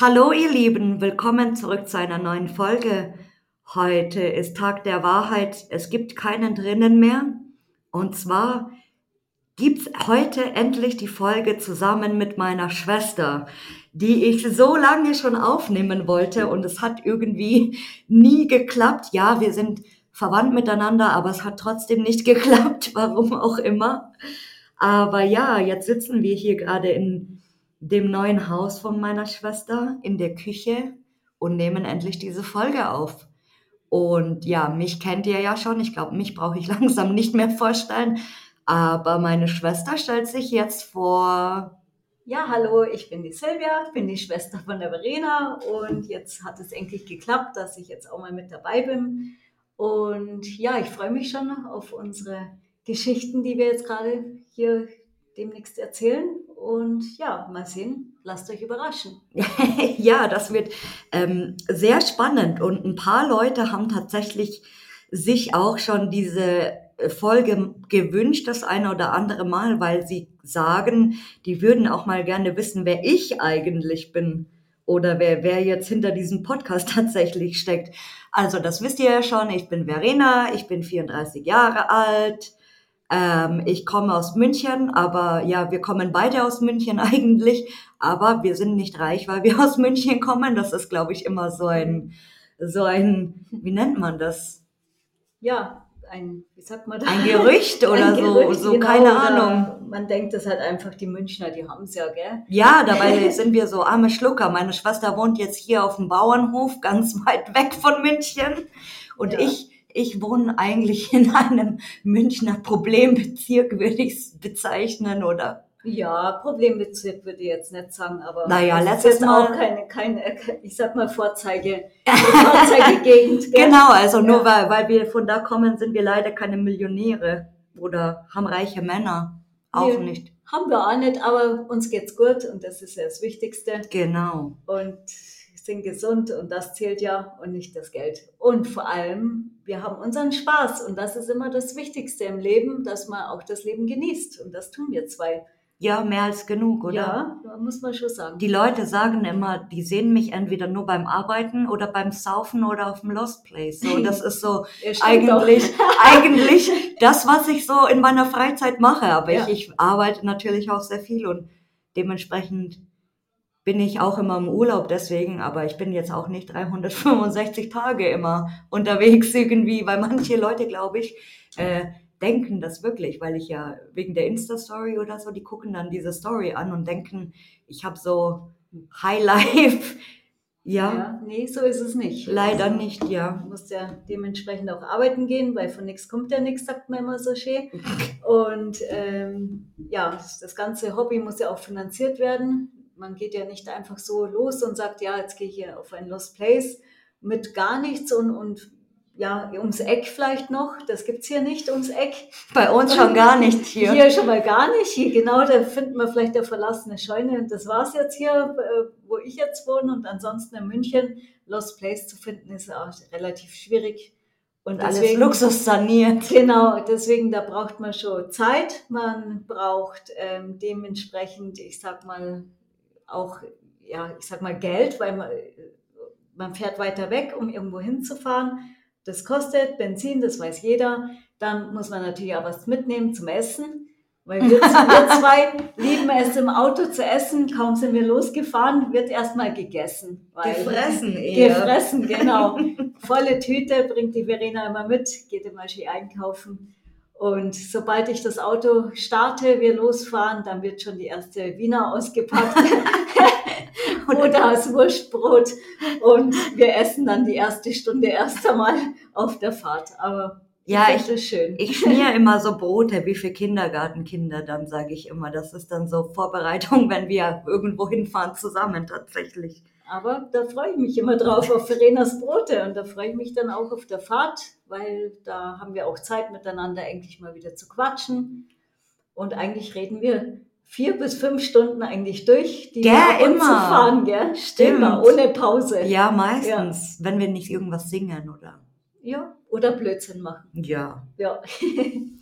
Hallo ihr Lieben, willkommen zurück zu einer neuen Folge. Heute ist Tag der Wahrheit. Es gibt keinen drinnen mehr. Und zwar gibt's heute endlich die Folge zusammen mit meiner Schwester, die ich so lange schon aufnehmen wollte und es hat irgendwie nie geklappt. Ja, wir sind verwandt miteinander, aber es hat trotzdem nicht geklappt, warum auch immer. Aber ja, jetzt sitzen wir hier gerade in dem neuen Haus von meiner Schwester in der Küche und nehmen endlich diese Folge auf. Und ja, mich kennt ihr ja schon. Ich glaube, mich brauche ich langsam nicht mehr vorstellen. Aber meine Schwester stellt sich jetzt vor. Ja, hallo, ich bin die Silvia, bin die Schwester von der Verena und jetzt hat es endlich geklappt, dass ich jetzt auch mal mit dabei bin. Und ja, ich freue mich schon auf unsere Geschichten, die wir jetzt gerade hier demnächst erzählen. Und ja, mal sehen, lasst euch überraschen. ja, das wird ähm, sehr spannend. Und ein paar Leute haben tatsächlich sich auch schon diese Folge gewünscht, das eine oder andere Mal, weil sie sagen, die würden auch mal gerne wissen, wer ich eigentlich bin oder wer, wer jetzt hinter diesem Podcast tatsächlich steckt. Also das wisst ihr ja schon, ich bin Verena, ich bin 34 Jahre alt, ähm, ich komme aus München, aber ja, wir kommen beide aus München eigentlich, aber wir sind nicht reich, weil wir aus München kommen. Das ist, glaube ich, immer so ein, so ein, wie nennt man das? Ja, ein, wie sagt man das? Ein Gerücht oder ein Gerücht, so, so genau, keine Ahnung. Man denkt, das halt einfach die Münchner, die haben es ja, gell? Ja, dabei sind wir so arme Schlucker. Meine Schwester wohnt jetzt hier auf dem Bauernhof, ganz weit weg von München. Und ja. ich ich wohne eigentlich in einem Münchner Problembezirk, würde ich es bezeichnen, oder? Ja, Problembezirk würde ich jetzt nicht sagen, aber naja, letztes Mal auch keine, keine, ich sag mal Vorzeige, Vorzeigegegend. genau, also nur weil, weil wir von da kommen, sind wir leider keine Millionäre oder haben reiche Männer auch nee, nicht. Haben wir auch nicht, aber uns geht's gut und das ist ja das Wichtigste. Genau. Und sind gesund und das zählt ja und nicht das Geld. Und vor allem, wir haben unseren Spaß und das ist immer das Wichtigste im Leben, dass man auch das Leben genießt und das tun wir zwei. Ja, mehr als genug, oder? Ja, muss man schon sagen. Die Leute sagen immer, die sehen mich entweder nur beim Arbeiten oder beim Saufen oder auf dem Lost Place. So, das ist so eigentlich, eigentlich das, was ich so in meiner Freizeit mache. Aber ja. ich, ich arbeite natürlich auch sehr viel und dementsprechend bin ich auch immer im Urlaub deswegen, aber ich bin jetzt auch nicht 365 Tage immer unterwegs irgendwie, weil manche Leute, glaube ich, äh, denken das wirklich, weil ich ja wegen der Insta-Story oder so, die gucken dann diese Story an und denken, ich habe so High Life. Ja. ja. Nee, so ist es nicht. Leider also, nicht, ja. Du musst ja dementsprechend auch arbeiten gehen, weil von nichts kommt ja nichts, sagt man immer so schön. Und ähm, ja, das ganze Hobby muss ja auch finanziert werden man geht ja nicht einfach so los und sagt, ja, jetzt gehe ich hier auf ein Lost Place mit gar nichts und, und ja, ums Eck vielleicht noch. Das gibt es hier nicht ums Eck. Bei uns schon gar nicht hier. Hier schon mal gar nicht. Hier genau, da finden wir vielleicht eine verlassene Scheune. Und das war es jetzt hier, äh, wo ich jetzt wohne. Und ansonsten in München, Lost Place zu finden, ist auch relativ schwierig. Und deswegen, alles Luxus saniert. Genau, deswegen, da braucht man schon Zeit. Man braucht ähm, dementsprechend, ich sag mal, auch, ja, ich sag mal Geld, weil man, man fährt weiter weg, um irgendwo hinzufahren. Das kostet Benzin, das weiß jeder. Dann muss man natürlich auch was mitnehmen zum Essen. Weil wir, wir zwei lieben es im Auto zu essen. Kaum sind wir losgefahren, wird erstmal gegessen. gefressen eher. Gefressen, genau. Volle Tüte bringt die Verena immer mit, geht immer schön einkaufen. Und sobald ich das Auto starte, wir losfahren, dann wird schon die erste Wiener ausgepackt oder das Wurstbrot. Und wir essen dann die erste Stunde erst einmal auf der Fahrt. Aber ja, ich, ich, schön. ich schmier immer so Brote wie für Kindergartenkinder, dann sage ich immer. Das ist dann so Vorbereitung, wenn wir irgendwo hinfahren zusammen tatsächlich. Aber da freue ich mich immer drauf auf Verenas Brote und da freue ich mich dann auch auf der Fahrt, weil da haben wir auch Zeit miteinander endlich mal wieder zu quatschen. Und eigentlich reden wir vier bis fünf Stunden eigentlich durch, die und immer. zu fahren, gell? Stimmt. Immer, ohne Pause. Ja, meistens, wenn wir nicht irgendwas singen oder. ja. Oder Blödsinn machen. Ja. Ja.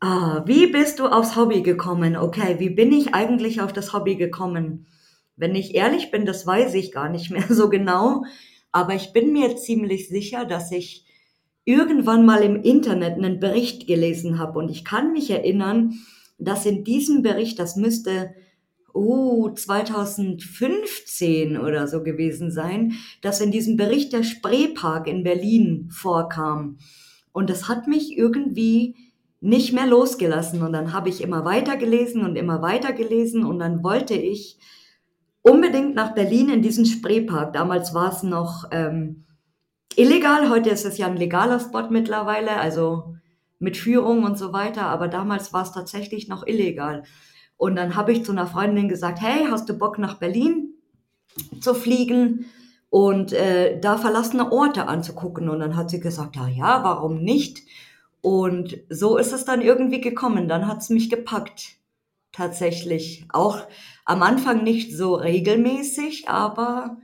Ah, wie bist du aufs Hobby gekommen? Okay, wie bin ich eigentlich auf das Hobby gekommen? Wenn ich ehrlich bin, das weiß ich gar nicht mehr so genau, aber ich bin mir ziemlich sicher, dass ich irgendwann mal im Internet einen Bericht gelesen habe und ich kann mich erinnern, dass in diesem Bericht, das müsste uh, 2015 oder so gewesen sein, dass in diesem Bericht der Spreepark in Berlin vorkam. Und das hat mich irgendwie nicht mehr losgelassen. Und dann habe ich immer weiter gelesen und immer weiter gelesen und dann wollte ich unbedingt nach Berlin in diesen Spreepark. Damals war es noch ähm, illegal, heute ist es ja ein legaler Spot mittlerweile, also mit Führung und so weiter, aber damals war es tatsächlich noch illegal. Und dann habe ich zu einer Freundin gesagt, hey, hast du Bock nach Berlin zu fliegen und äh, da verlassene Orte anzugucken? Und dann hat sie gesagt, ja, ja, warum nicht? Und so ist es dann irgendwie gekommen. Dann hat es mich gepackt. Tatsächlich. Auch am Anfang nicht so regelmäßig, aber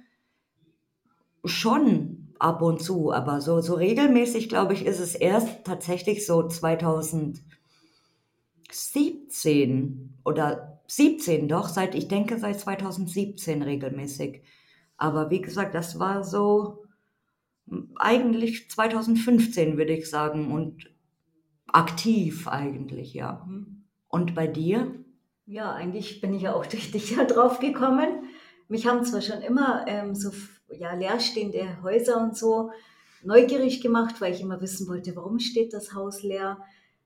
schon ab und zu. Aber so, so regelmäßig, glaube ich, ist es erst tatsächlich so 2017 oder 17 doch, seit, ich denke, seit 2017 regelmäßig. Aber wie gesagt, das war so eigentlich 2015, würde ich sagen. Und aktiv eigentlich, ja. Und bei dir? Ja, eigentlich bin ich ja auch durch dich ja drauf gekommen. Mich haben zwar schon immer ähm, so ja, leerstehende Häuser und so neugierig gemacht, weil ich immer wissen wollte, warum steht das Haus leer?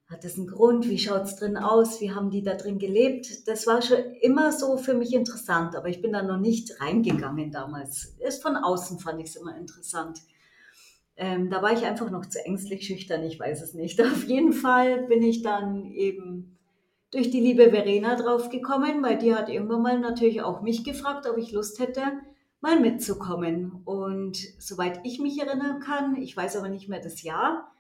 Hat das einen Grund? Wie schaut es drin aus? Wie haben die da drin gelebt? Das war schon immer so für mich interessant, aber ich bin da noch nicht reingegangen damals. Erst von außen fand ich es immer interessant. Ähm, da war ich einfach noch zu ängstlich, schüchtern, ich weiß es nicht. Auf jeden Fall bin ich dann eben durch die liebe Verena draufgekommen, weil die hat irgendwann mal natürlich auch mich gefragt, ob ich Lust hätte, mal mitzukommen. Und soweit ich mich erinnern kann, ich weiß aber nicht mehr das Jahr,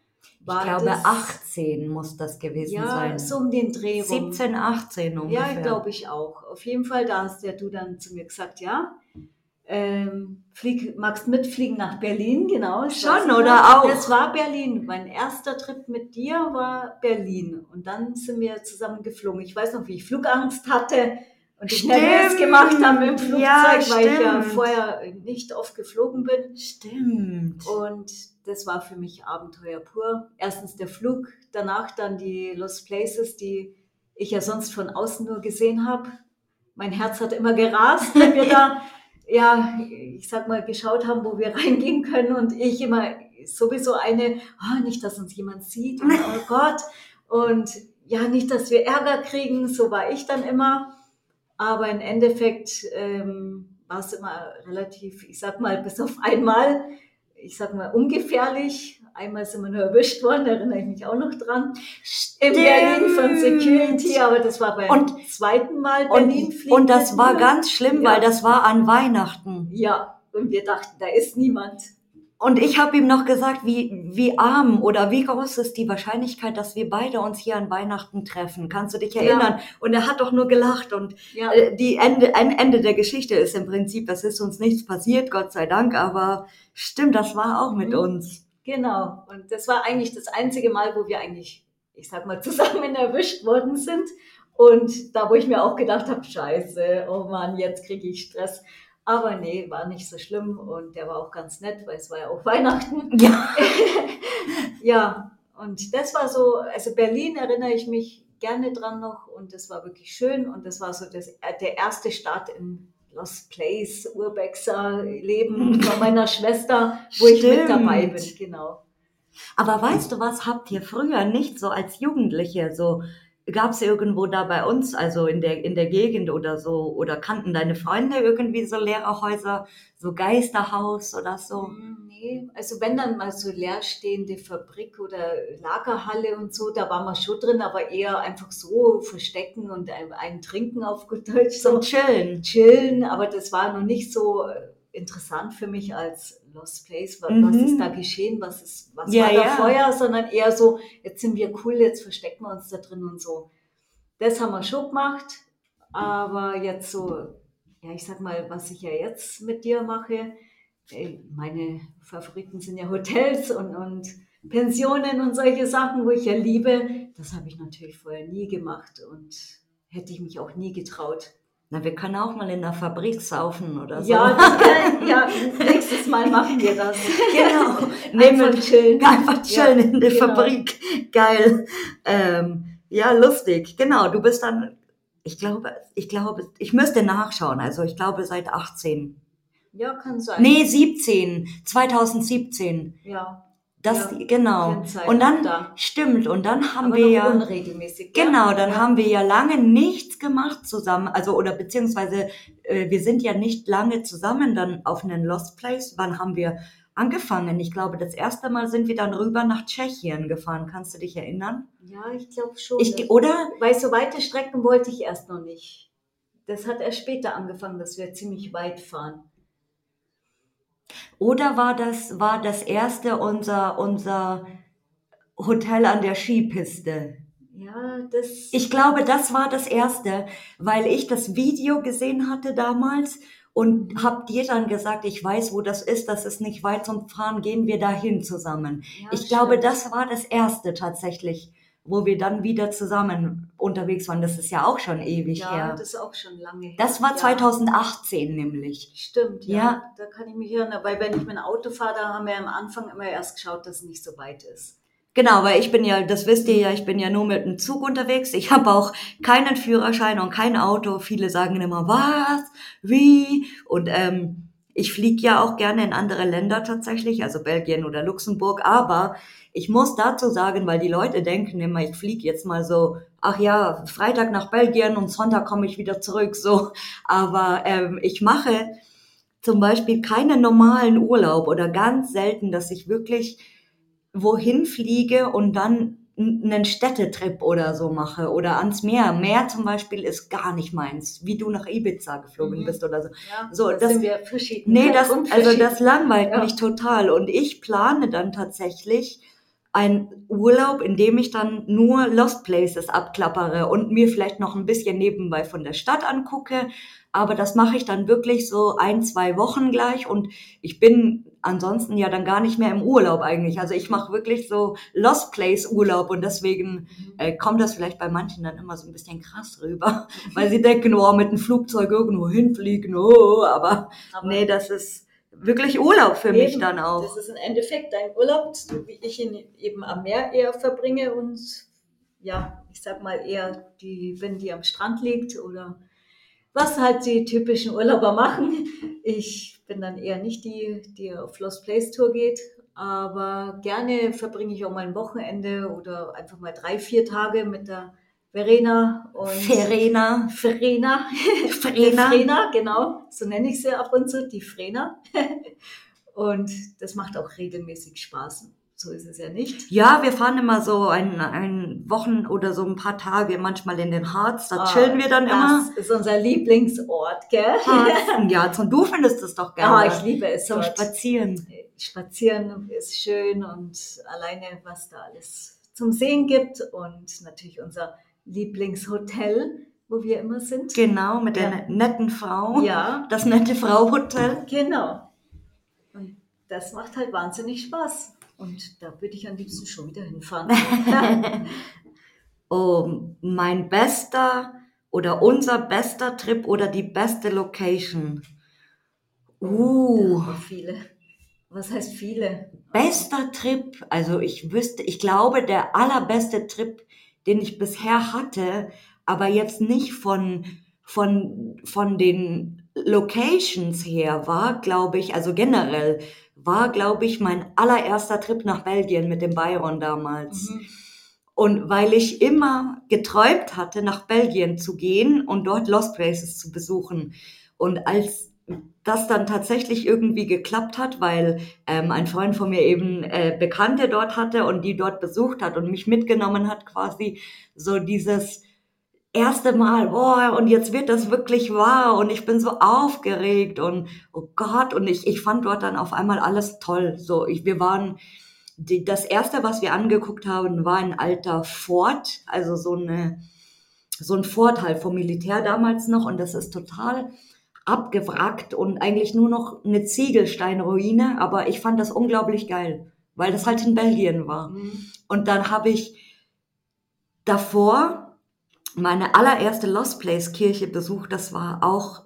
war ich glaube, das, 18 muss das gewesen ja, sein. Ja, so um den Dreh rum. 17, 18 ungefähr. Ja, glaube ich auch. Auf jeden Fall, da hast ja du dann zu mir gesagt, ja, ähm, flieg, magst mitfliegen nach Berlin, genau. Schon, oder auch? Das war Berlin. Mein erster Trip mit dir war Berlin. Und dann sind wir zusammen geflogen. Ich weiß noch, wie ich Flugangst hatte und ich nervös gemacht habe im Flugzeug, ja, weil ich ja vorher nicht oft geflogen bin. Stimmt. Und das war für mich Abenteuer pur. Erstens der Flug, danach dann die Lost Places, die ich ja sonst von außen nur gesehen habe. Mein Herz hat immer gerast, wenn wir da ja, ich sag mal, geschaut haben, wo wir reingehen können und ich immer sowieso eine, oh, nicht, dass uns jemand sieht, und, oh Gott, und ja, nicht, dass wir Ärger kriegen, so war ich dann immer. Aber im Endeffekt ähm, war es immer relativ, ich sag mal, bis auf einmal, ich sag mal, ungefährlich. Einmal sind wir nur erwischt worden, da erinnere ich mich auch noch dran. Im Berlin von Security, aber das war beim Und- zweiten Mal Berlin Und, und das war ganz schlimm, Ja. weil das war an Weihnachten. Ja, und wir dachten, da ist niemand. Und ich habe ihm noch gesagt, wie, wie arm oder wie groß ist die Wahrscheinlichkeit, dass wir beide uns hier an Weihnachten treffen. Kannst du dich Ja. erinnern? Und er hat doch nur gelacht. Und Ja, äh, die Ende, ein Ende der Geschichte ist im Prinzip, es ist uns nichts passiert, Gott sei Dank. Aber stimmt, das war auch mit Mhm. uns. genau. Und das war eigentlich das einzige Mal, wo wir eigentlich, ich sag mal, zusammen erwischt worden sind. Und da, wo ich mir auch gedacht habe, scheiße, oh Mann, jetzt kriege ich Stress. Aber nee, war nicht so schlimm und der war auch ganz nett, weil es war ja auch Weihnachten. Ja. Ja, und das war so, also Berlin erinnere ich mich gerne dran noch und das war wirklich schön und das war so das, der erste Start in Lost Place, Urbexer Leben von meiner Schwester, wo ich mit Stimmt. dabei bin, genau. Aber weißt du was, habt ihr früher nicht so als Jugendliche so, gab es irgendwo da bei uns, also in der, in der Gegend oder so, oder kannten deine Freunde irgendwie so Lehrerhäuser, so Geisterhaus oder so? Hm, Nee, also wenn dann mal so leerstehende Fabrik oder Lagerhalle und so, da war man schon drin, aber eher einfach so verstecken und ein, ein Trinken auf gut Deutsch, so Zum Chillen. chillen, aber das war noch nicht so äh, interessant für mich als Lost Place. Was, Mhm. ist da geschehen? Was, ist, was Ja, war da ja. vorher? Sondern eher so, jetzt sind wir cool, jetzt verstecken wir uns da drin und so. Das haben wir schon gemacht. Aber jetzt so, ja, ich sag mal, was ich ja jetzt mit dir mache, äh, meine Favoriten sind ja Hotels und, und Pensionen und solche Sachen, wo ich ja liebe. Das habe ich natürlich vorher nie gemacht und hätte ich mich auch nie getraut. Na, wir können auch mal in der Fabrik saufen oder so. Ja, kann, ja nächstes Mal machen wir das. genau. Nehmen einfach chillen. Einfach chillen ja, in der genau. Fabrik. Geil. Ähm, ja, lustig. Genau, du bist dann, ich glaube, ich glaube, ich müsste nachschauen. Also ich glaube seit 18. Ja, kann sein. Nee, 17. 2017. Ja. Das, ja, genau. Und dann, da. stimmt, und dann haben Aber wir ja. Unregelmäßig. Genau, dann ja. haben wir ja lange nichts gemacht zusammen, also, oder beziehungsweise, äh, wir sind ja nicht lange zusammen dann auf einen Lost Place. Wann haben wir angefangen? Ich glaube, das erste Mal sind wir dann rüber nach Tschechien gefahren. Kannst du dich erinnern? Ja, ich glaube schon. Ich, oder? Weil so weite Strecken wollte ich erst noch nicht. Das hat erst später angefangen, dass wir ziemlich weit fahren. Oder war das, war das erste unser, unser Hotel an der Skipiste? Ja, das. Ich glaube, das war das erste, weil ich das Video gesehen hatte damals und hab dir dann gesagt, ich weiß, wo das ist, das ist nicht weit zum Fahren, gehen wir dahin zusammen. Ja, ich stimmt. glaube, das war das erste tatsächlich wo wir dann wieder zusammen unterwegs waren. Das ist ja auch schon ewig ja, her. Ja, das ist auch schon lange her. Das war 2018 ja. nämlich. Stimmt, ja. ja. Da kann ich mich erinnern, weil wenn ich mit dem Auto fahre, da haben wir am Anfang immer erst geschaut, dass es nicht so weit ist. Genau, weil ich bin ja, das wisst ihr ja, ich bin ja nur mit dem Zug unterwegs. Ich habe auch keinen Führerschein und kein Auto. Viele sagen immer, was? Wie? Und ähm, ich fliege ja auch gerne in andere Länder tatsächlich, also Belgien oder Luxemburg, aber ich muss dazu sagen, weil die Leute denken immer, ich fliege jetzt mal so, ach ja, Freitag nach Belgien und Sonntag komme ich wieder zurück, so. Aber ähm, ich mache zum Beispiel keinen normalen Urlaub oder ganz selten, dass ich wirklich wohin fliege und dann einen Städtetrip oder so mache oder ans Meer. Meer zum Beispiel ist gar nicht meins, wie du nach Ibiza geflogen mhm. bist oder so. Ja, so das, sind wir verschieden. Nee, das, also das langweilt ja. mich total und ich plane dann tatsächlich ein Urlaub, in dem ich dann nur Lost Places abklappere und mir vielleicht noch ein bisschen nebenbei von der Stadt angucke. Aber das mache ich dann wirklich so ein, zwei Wochen gleich und ich bin ansonsten ja dann gar nicht mehr im Urlaub eigentlich. Also ich mache wirklich so Lost Place Urlaub und deswegen mhm. äh, kommt das vielleicht bei manchen dann immer so ein bisschen krass rüber, weil sie denken, oh, mit dem Flugzeug irgendwo hinfliegen, oh, aber, aber nee, das ist wirklich Urlaub für eben, mich dann auch. Das ist im Endeffekt dein Urlaub, so wie ich ihn eben am Meer eher verbringe und ja, ich sag mal eher die, wenn die am Strand liegt oder was halt die typischen Urlauber machen. Ich bin dann eher nicht die, die auf Lost Place Tour geht, aber gerne verbringe ich auch mal ein Wochenende oder einfach mal drei, vier Tage mit der Verena und Verena. Verena. Verena. Verena, genau. So nenne ich sie ab und zu, die Frena. und das macht auch regelmäßig Spaß. So ist es ja nicht. Ja, wir fahren immer so ein, ein Wochen oder so ein paar Tage manchmal in den Harz. Da ah, chillen wir dann das immer. Das ist unser Lieblingsort, gell? Harz. Ja, und du findest es doch gerne. Ah, ich liebe es. Zum Spazieren. Spazieren ist schön und alleine, was da alles zum Sehen gibt und natürlich unser Lieblingshotel, wo wir immer sind. Genau, mit ja. der netten Frau. Ja. Das nette Frau Hotel. Genau. Und das macht halt wahnsinnig Spaß. Und da würde ich am liebsten schon wieder hinfahren. oh, mein bester oder unser bester Trip oder die beste Location. Uh. Viele. Was heißt viele? Bester Trip. Also ich wüsste, ich glaube, der allerbeste Trip, den ich bisher hatte, aber jetzt nicht von, von, von den Locations her war, glaube ich, also generell war, glaube ich, mein allererster Trip nach Belgien mit dem Byron damals. Mhm. Und weil ich immer geträumt hatte, nach Belgien zu gehen und dort Lost Places zu besuchen. Und als das dann tatsächlich irgendwie geklappt hat, weil ähm, ein Freund von mir eben äh, Bekannte dort hatte und die dort besucht hat und mich mitgenommen hat, quasi so dieses erste Mal, boah, und jetzt wird das wirklich wahr und ich bin so aufgeregt und oh Gott, und ich, ich fand dort dann auf einmal alles toll. So, ich, wir waren, die, das erste, was wir angeguckt haben, war ein alter Ford, also so eine, so ein Vorteil vom Militär damals noch und das ist total abgewrackt und eigentlich nur noch eine Ziegelsteinruine, aber ich fand das unglaublich geil, weil das halt in Belgien war. Mhm. Und dann habe ich davor meine allererste Lost Place Kirche besucht. Das war auch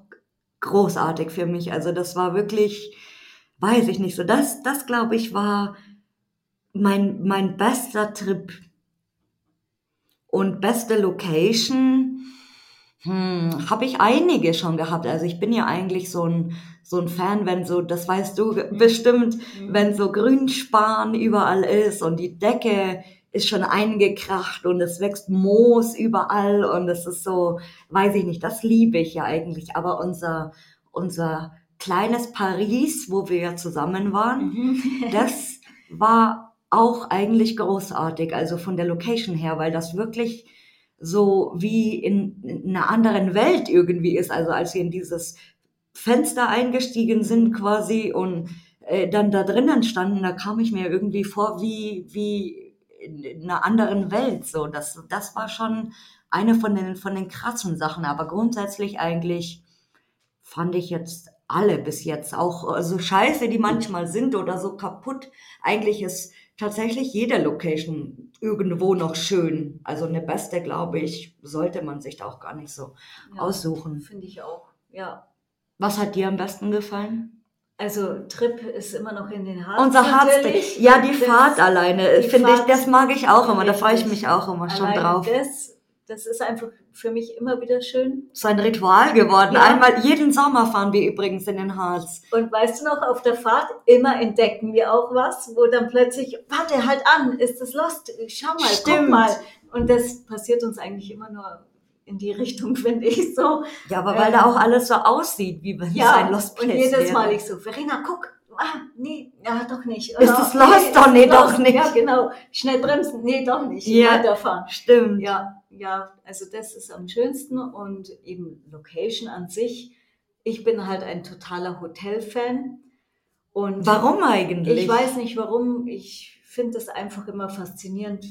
großartig für mich. Also das war wirklich, weiß ich nicht so. Das, das glaube ich war mein, mein bester Trip. Und beste Location, hm, habe ich einige schon gehabt. Also ich bin ja eigentlich so ein, so ein Fan, wenn so, das weißt du bestimmt, Mhm. wenn so Grünspan überall ist und die Decke ist schon eingekracht und es wächst Moos überall und es ist so, weiß ich nicht, das liebe ich ja eigentlich. Aber unser, unser kleines Paris, wo wir ja zusammen waren, Mhm. das war auch eigentlich großartig, also von der Location her, weil das wirklich so wie in, in einer anderen Welt irgendwie ist. Also als wir in dieses Fenster eingestiegen sind quasi und äh, dann da drinnen standen, da kam ich mir irgendwie vor wie, wie in einer anderen Welt. So, das, das war schon eine von den, von den krassen Sachen. Aber grundsätzlich eigentlich fand ich jetzt alle bis jetzt auch so scheiße, die manchmal sind oder so kaputt. Eigentlich ist tatsächlich jede Location irgendwo noch schön. Also eine beste, glaube ich, sollte man sich da auch gar nicht so Ja, aussuchen. Finde ich auch, ja. Was hat dir am besten gefallen? Also Trip ist immer noch in den Harz Unser Harz, ja, die Das- Fahrt alleine, finde ich, das mag ich auch immer, da freue ich mich auch immer schon drauf. Das, das ist einfach für mich immer wieder schön. So ein Ritual geworden. Ja. Einmal, jeden Sommer fahren wir übrigens in den Harz. Und weißt du noch, auf der Fahrt immer entdecken wir auch was, wo dann plötzlich, warte, halt an, ist das Lost? Schau mal, guck Stimmt. mal. Und das passiert uns eigentlich immer nur in die Richtung, finde ich so. Ja, aber weil Ähm, da auch alles so aussieht, wie wenn es Ja, ein Lost Place und jedes wäre. Mal ich so, Verena, guck, ah, nee, ja, doch nicht. Ist das Lost? ist Doch, nee, doch nicht. Ja, genau. Schnell bremsen, nee, doch nicht. Ja. Weiterfahren. Stimmt. Ja, ja, also das ist am schönsten und eben Location an sich. Ich bin halt ein totaler Hotelfan und Warum eigentlich? ich weiß nicht warum. Ich finde es einfach immer faszinierend,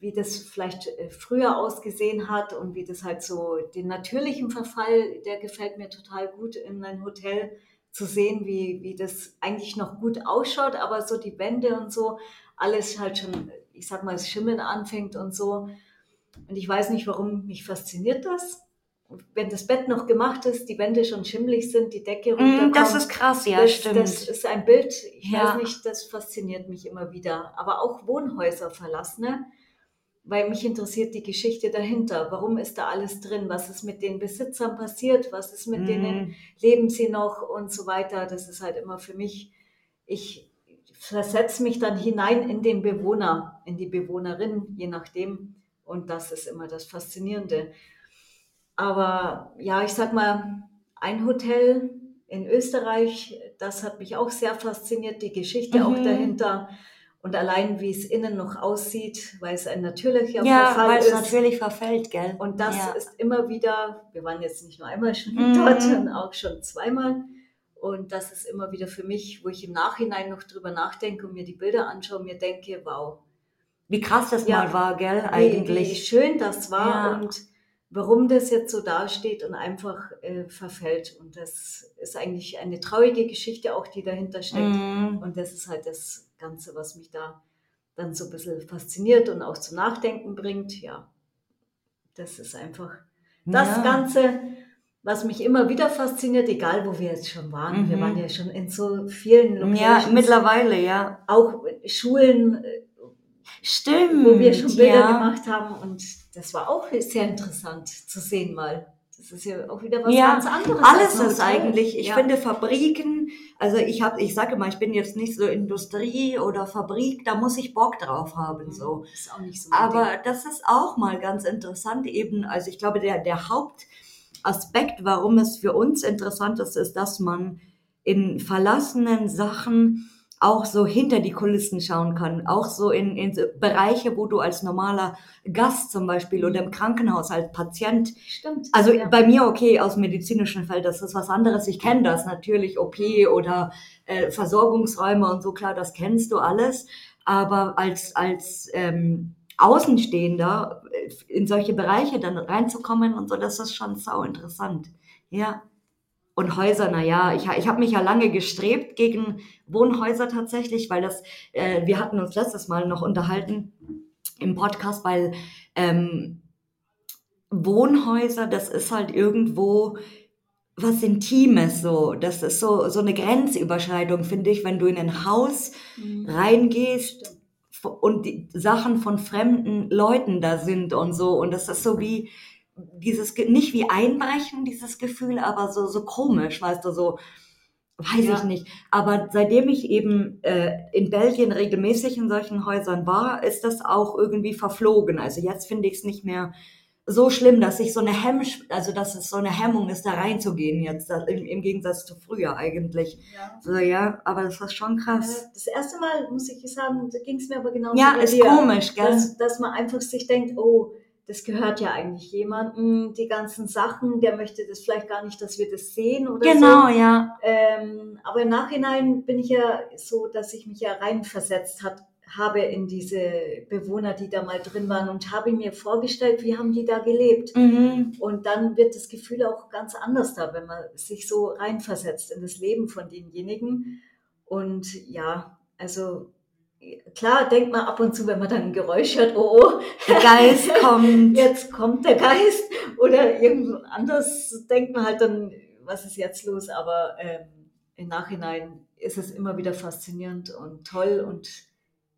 wie das vielleicht äh, früher ausgesehen hat und wie das halt so den natürlichen Verfall, der gefällt mir total gut in ein Hotel zu sehen, wie, wie das eigentlich noch gut ausschaut, aber so die Wände und so, alles halt schon, ich sag mal, das Schimmeln anfängt und so. Und ich weiß nicht, warum mich fasziniert das. Wenn das Bett noch gemacht ist, die Wände schon schimmelig sind, die Decke Mm, runterkommt. Das ist krass, ja, das, stimmt. das ist ein Bild, ich Ja. weiß nicht, das fasziniert mich immer wieder. Aber auch Wohnhäuser verlassene, weil mich interessiert die Geschichte dahinter. Warum ist da alles drin? Was ist mit den Besitzern passiert? Was ist mit denen? Mm, Leben sie noch? Und so weiter. Das ist halt immer für mich, ich versetze mich dann hinein in den Bewohner, in die Bewohnerin, je nachdem. Und das ist immer das Faszinierende. Aber ja, ich sag mal, ein Hotel in Österreich, das hat mich auch sehr fasziniert, die Geschichte auch Mhm. dahinter. Und allein, wie es innen noch aussieht, weil es ein natürlicher ja, Verfall weil es ist. natürlich verfällt, gell? Und das ja. ist immer wieder, wir waren jetzt nicht nur einmal schon Mhm. dort, sondern auch schon zweimal. Und das ist immer wieder für mich, wo ich im Nachhinein noch drüber nachdenke und mir die Bilder anschaue und mir denke, wow, Wie krass das Ja. mal war, gell? wie, Eigentlich. wie schön das war Ja. und warum das jetzt so dasteht und einfach äh, verfällt. Und das ist eigentlich eine traurige Geschichte auch, die dahinter steckt. Mm, Und das ist halt das Ganze, was mich da dann so ein bisschen fasziniert und auch zum Nachdenken bringt. Ja, das ist einfach das ja. Ganze, was mich immer wieder fasziniert, egal wo wir jetzt schon waren. Wir Mhm. waren ja schon in so vielen Ja, Locations, mittlerweile, ja. auch Schulen, äh, Stimmt. wo wir schon Bilder ja. gemacht haben. Und das war auch sehr interessant zu sehen mal. Das ist ja auch wieder was Ja, ganz anderes. Alles ist eigentlich, ich ja. finde Fabriken, also ich habe, ich sage mal, ich bin jetzt nicht so Industrie oder Fabrik, da muss ich Bock drauf haben, so. Ist auch nicht so Aber Ding. das ist auch mal ganz interessant eben, also ich glaube, der, der Hauptaspekt, warum es für uns interessant ist, ist, dass man in verlassenen Sachen auch so hinter die Kulissen schauen kann, auch so in, in Bereiche, wo du als normaler Gast zum Beispiel oder im Krankenhaus als Patient Stimmt. also ja. bei mir okay, aus dem medizinischen Feld, das ist was anderes. Ich kenne das natürlich, OP oder äh, Versorgungsräume und so, klar, das kennst du alles. Aber als, als ähm, Außenstehender äh, in solche Bereiche dann reinzukommen und so, das ist schon sau interessant. Ja. Und Häuser, na ja, ich, ich habe mich ja lange gestrebt gegen Wohnhäuser tatsächlich, weil das, äh, wir hatten uns letztes Mal noch unterhalten im Podcast, weil ähm, Wohnhäuser, das ist halt irgendwo was Intimes so. Das ist so, so eine Grenzüberschreitung, finde ich, wenn du in ein Haus mhm. reingehst und die Sachen von fremden Leuten da sind und so. Und das ist so wie dieses, nicht wie Einbrechen, dieses Gefühl, aber so, so komisch, weißt du, so, weiß ja. ich nicht. Aber seitdem ich eben äh, in Belgien regelmäßig in solchen Häusern war, ist das auch irgendwie verflogen. Also jetzt finde ich es nicht mehr so schlimm, dass ich so eine Hemm, also dass es so eine Hemmung ist, da reinzugehen jetzt, im, im Gegensatz zu früher eigentlich. Ja. So, ja, aber das war schon krass. Das erste Mal, muss ich sagen, ging es mir aber genauso. Ja, ist dir, komisch, gell? Dass, dass man einfach sich denkt, oh, das gehört ja eigentlich jemandem, die ganzen Sachen, der möchte das vielleicht gar nicht, dass wir das sehen oder genau, so. Genau, ja. Ähm, aber im Nachhinein bin ich ja so, dass ich mich ja reinversetzt hat, habe in diese Bewohner, die da mal drin waren und habe mir vorgestellt, wie haben die da gelebt. Mhm. Und dann wird das Gefühl auch ganz anders da, wenn man sich so reinversetzt in das Leben von denjenigen. Und ja, also klar denkt man ab und zu, wenn man dann ein Geräusch hört, oh, oh der Geist kommt. Jetzt kommt der Geist. Oder irgendwo anders denkt man halt dann, was ist jetzt los? Aber ähm, im Nachhinein ist es immer wieder faszinierend und toll und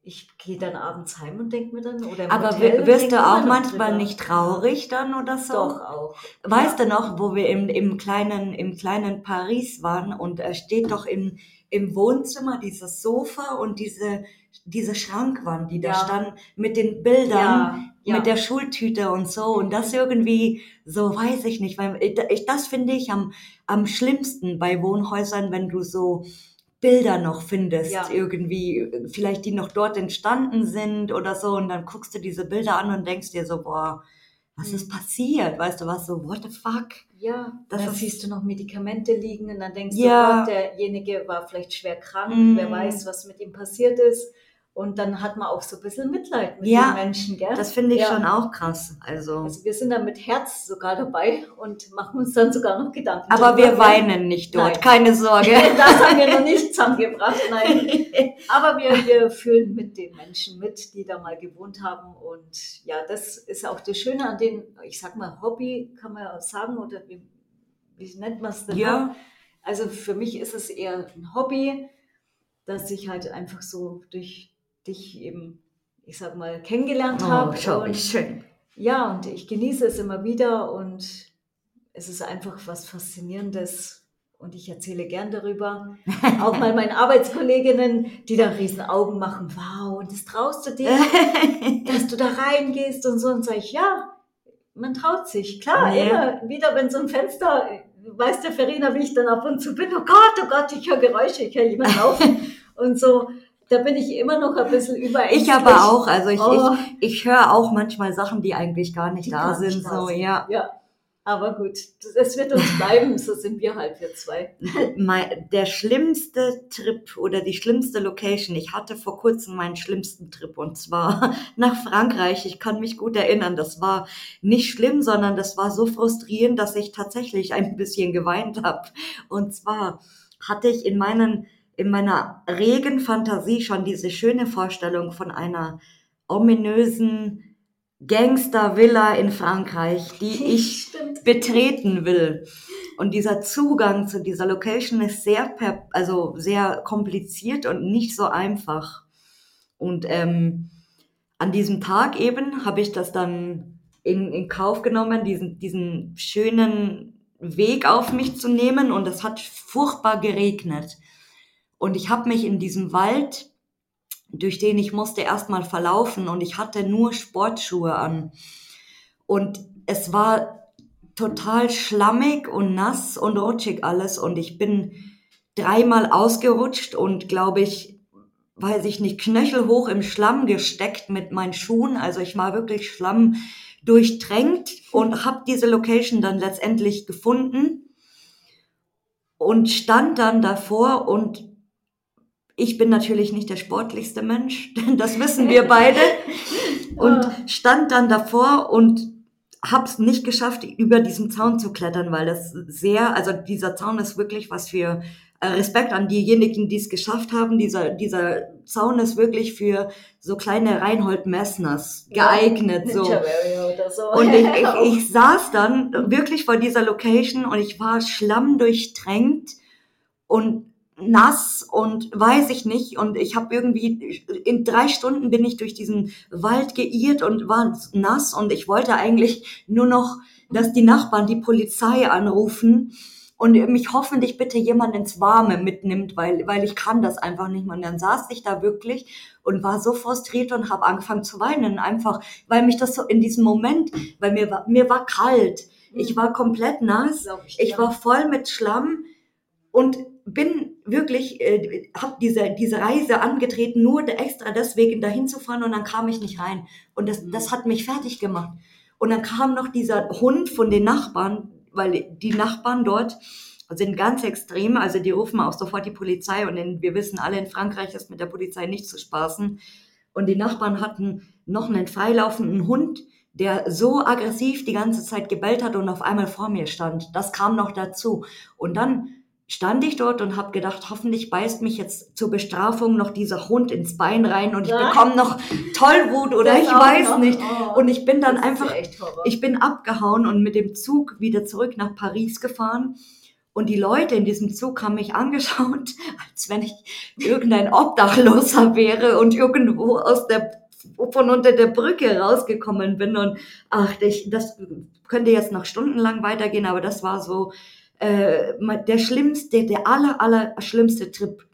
ich gehe dann abends heim und denke mir dann, oder Aber Hotel wirst du auch manchmal nicht traurig dann oder so? Doch, auch. Weißt ja. du noch, wo wir im, im, kleinen, im kleinen Paris waren und er steht doch im, im Wohnzimmer dieses Sofa und diese, diese Schrankwand, die da ja. stand, mit den Bildern, ja. mit der Schultüte und so. Und das irgendwie, so weiß ich nicht, weil ich, das finde ich am, am schlimmsten bei Wohnhäusern, wenn du so Bilder noch findest, ja. irgendwie, vielleicht die noch dort entstanden sind oder so, und dann guckst du diese Bilder an und denkst dir so, boah, was mhm. ist passiert? Weißt du was, so, what the fuck? Ja, das dann siehst du noch Medikamente liegen und dann denkst ja. du, Gott, derjenige war vielleicht schwer krank, mhm. wer weiß, was mit ihm passiert ist. Und dann hat man auch so ein bisschen Mitleid mit ja, den Menschen, gell? Das finde ich ja. schon auch krass. Also. also wir sind da mit Herz sogar dabei und machen uns dann sogar noch Gedanken. Aber wir weinen nicht dort, nein. keine Sorge. das haben wir noch nicht zusammengebracht, nein. Aber wir, wir fühlen mit den Menschen mit, die da mal gewohnt haben. Und ja, das ist auch das Schöne an den, ich sag mal, Hobby, kann man ja sagen, oder wie, wie nennt man es denn? Ja. Also für mich ist es eher ein Hobby, dass ich halt einfach so durch dich eben, ich sag mal, kennengelernt oh, habe. Schau, wie schön. Ja, und ich genieße es immer wieder und es ist einfach was Faszinierendes und ich erzähle gern darüber. Auch mal meinen Arbeitskolleginnen, die da riesen Augen machen, wow, und das traust du dir, dass du da reingehst und so und sage ich, ja, man traut sich. Klar, ja. immer wieder, wenn so ein Fenster, weiß der Verena, wie ich dann ab und zu bin, oh Gott, oh Gott, ich höre Geräusche, ich höre jemanden laufen und so da bin ich immer noch ein bisschen überängstlich. Ich aber auch. Also ich, oh. ich, ich höre auch manchmal Sachen, die eigentlich gar nicht die da sind. Nicht so, sind. ja. ja. Aber gut, es wird uns bleiben, so sind wir halt, wir zwei. Der schlimmste Trip oder die schlimmste Location, ich hatte vor kurzem meinen schlimmsten Trip und zwar nach Frankreich. Ich kann mich gut erinnern, das war nicht schlimm, sondern das war so frustrierend, dass ich tatsächlich ein bisschen geweint habe. Und zwar hatte ich in meinen in meiner regen Fantasie schon diese schöne Vorstellung von einer ominösen Gangster-Villa in Frankreich, die ich Stimmt. betreten will. Und dieser Zugang zu dieser Location ist sehr, also sehr kompliziert und nicht so einfach. Und ähm, an diesem Tag eben habe ich das dann in, in Kauf genommen, diesen, diesen schönen Weg auf mich zu nehmen. Und es hat furchtbar geregnet. Und ich habe mich in diesem Wald, durch den ich musste erstmal verlaufen und ich hatte nur Sportschuhe an. Und es war total schlammig und nass und rutschig alles und ich bin dreimal ausgerutscht und glaube ich, weiß ich nicht, knöchelhoch im Schlamm gesteckt mit meinen Schuhen. Also ich war wirklich Schlamm durchtränkt und habe diese Location dann letztendlich gefunden und stand dann davor und ich bin natürlich nicht der sportlichste Mensch, das wissen wir beide. und Ah. stand dann davor und hab's nicht geschafft, über diesen Zaun zu klettern, weil das sehr, also dieser Zaun ist wirklich was für äh, Respekt an diejenigen, die es geschafft haben. Dieser, dieser Zaun ist wirklich für so kleine Reinhold Messners geeignet. So. Ninja Warrior oder so. Und ich, ich, ich saß dann wirklich vor dieser Location und ich war schlammdurchtränkt und nass und weiß ich nicht. Und ich habe irgendwie, in drei Stunden bin ich durch diesen Wald geirrt und war nass. Und ich wollte eigentlich nur noch, dass die Nachbarn die Polizei anrufen und mich hoffentlich bitte jemand ins Warme mitnimmt, weil, weil ich kann das einfach nicht mehr. Und dann saß ich da wirklich und war so frustriert und habe angefangen zu weinen, einfach, weil mich das so in diesem Moment, weil mir war, mir war kalt, ich war komplett nass, ich, ich war voll mit Schlamm und bin wirklich, äh, habe diese, diese Reise angetreten, nur extra deswegen dahin zu fahren und dann kam ich nicht rein. Und das, Mhm. das hat mich fertig gemacht. Und dann kam noch dieser Hund von den Nachbarn, weil die Nachbarn dort sind ganz extrem, also die rufen auch sofort die Polizei und in, wir wissen alle, in Frankreich ist mit der Polizei nicht zu spaßen. Und die Nachbarn hatten noch einen freilaufenden Hund, der so aggressiv die ganze Zeit gebellt hat und auf einmal vor mir stand. Das kam noch dazu. Und dann stand ich dort und habe gedacht, hoffentlich beißt mich jetzt zur Bestrafung noch dieser Hund ins Bein rein und ich Nein. bekomme noch Tollwut oder Das ich weiß noch. nicht. Oh, Und ich bin dann einfach ja ich bin abgehauen und mit dem Zug wieder zurück nach Paris gefahren. Und die Leute in diesem Zug haben mich angeschaut, als wenn ich irgendein Obdachloser wäre und irgendwo aus der, von unter der Brücke rausgekommen bin. Und ach, ich, das könnte jetzt noch stundenlang weitergehen, aber das war so äh, der schlimmste, der aller, aller schlimmste Trip.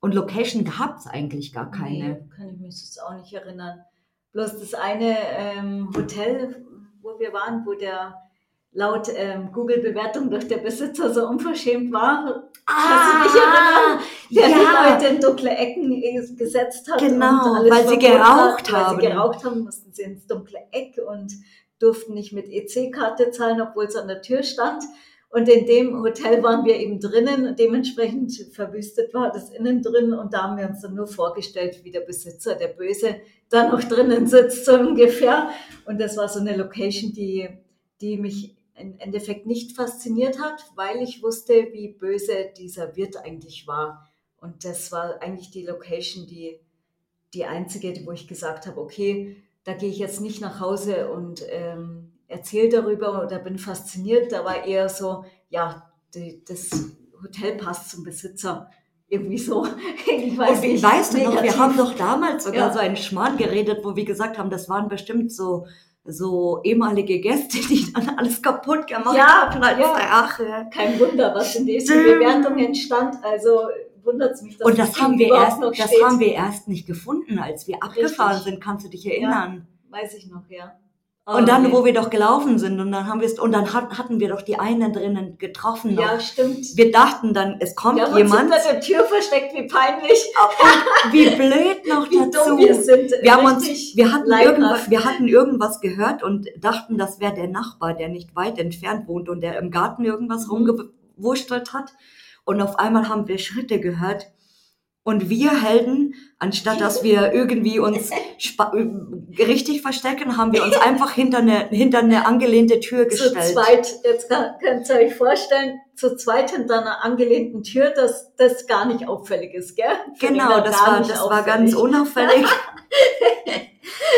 Und Location gab's eigentlich gar keine. Nee, kann ich mich jetzt auch nicht erinnern. Bloß das eine ähm, Hotel, wo wir waren, wo der laut ähm, Google-Bewertung durch der Besitzer so unverschämt war, Kannst du dich erinnern? der Ah, ja. die Leute in dunkle Ecken äh, gesetzt hat. Genau, und alles weil sie geraucht hat. haben. Weil sie geraucht haben, mussten sie ins dunkle Eck und durften nicht mit EC-Karte zahlen, obwohl es an der Tür stand. Und in dem Hotel waren wir eben drinnen. Dementsprechend verwüstet war das innen drin. Und da haben wir uns dann nur vorgestellt, wie der Besitzer, der Böse, da noch drinnen sitzt, so ungefähr. Und das war so eine Location, die, die mich im Endeffekt nicht fasziniert hat, weil ich wusste, wie böse dieser Wirt eigentlich war. Und das war eigentlich die Location, die, die einzige, wo ich gesagt habe, okay, da gehe ich jetzt nicht nach Hause und ähm, erzähle darüber oder bin fasziniert. Da war eher so, ja, die, das Hotel passt zum Besitzer. Irgendwie so. Ich weiß Und wie, nicht. weißt du noch, wir negativ. haben doch damals sogar Ja. so einen Schmarrn geredet, wo wir gesagt haben, das waren bestimmt so, so ehemalige Gäste, die dann alles kaputt gemacht Ja, haben als ja. Drache. Kein Wunder, was in diesen Stimmt. Bewertungen stand. Also wundert es mich, dass Und das Ding haben wir erst, noch das steht. haben wir erst nicht gefunden, als wir abgefahren Richtig. sind. Kannst du dich erinnern? Weiß ich noch, ja. Und dann, wo wir doch gelaufen sind, und dann haben wir es, und dann hat, hatten wir doch die einen drinnen getroffen noch. Ja, stimmt. Wir dachten dann, es kommt haben jemand. uns hinter der Tür versteckt, wie peinlich, Wie blöd noch wie dazu. dumm wir sind. Wir haben uns, wir hatten leibhaft. irgendwas, wir hatten irgendwas gehört und dachten, das wäre der Nachbar, der nicht weit entfernt wohnt und der im Garten irgendwas Mhm. rumgewurschtelt hat. Und auf einmal haben wir Schritte gehört. Und wir Helden, anstatt dass wir irgendwie uns äh, richtig verstecken, haben wir uns einfach hinter eine, hinter eine angelehnte Tür Zu gestellt. zweit, jetzt kann, könnt ihr euch vorstellen, zu zweit hinter einer angelehnten Tür, dass das gar nicht auffällig ist, gell? Genau, Verena, das war, das war ganz auffällig. unauffällig.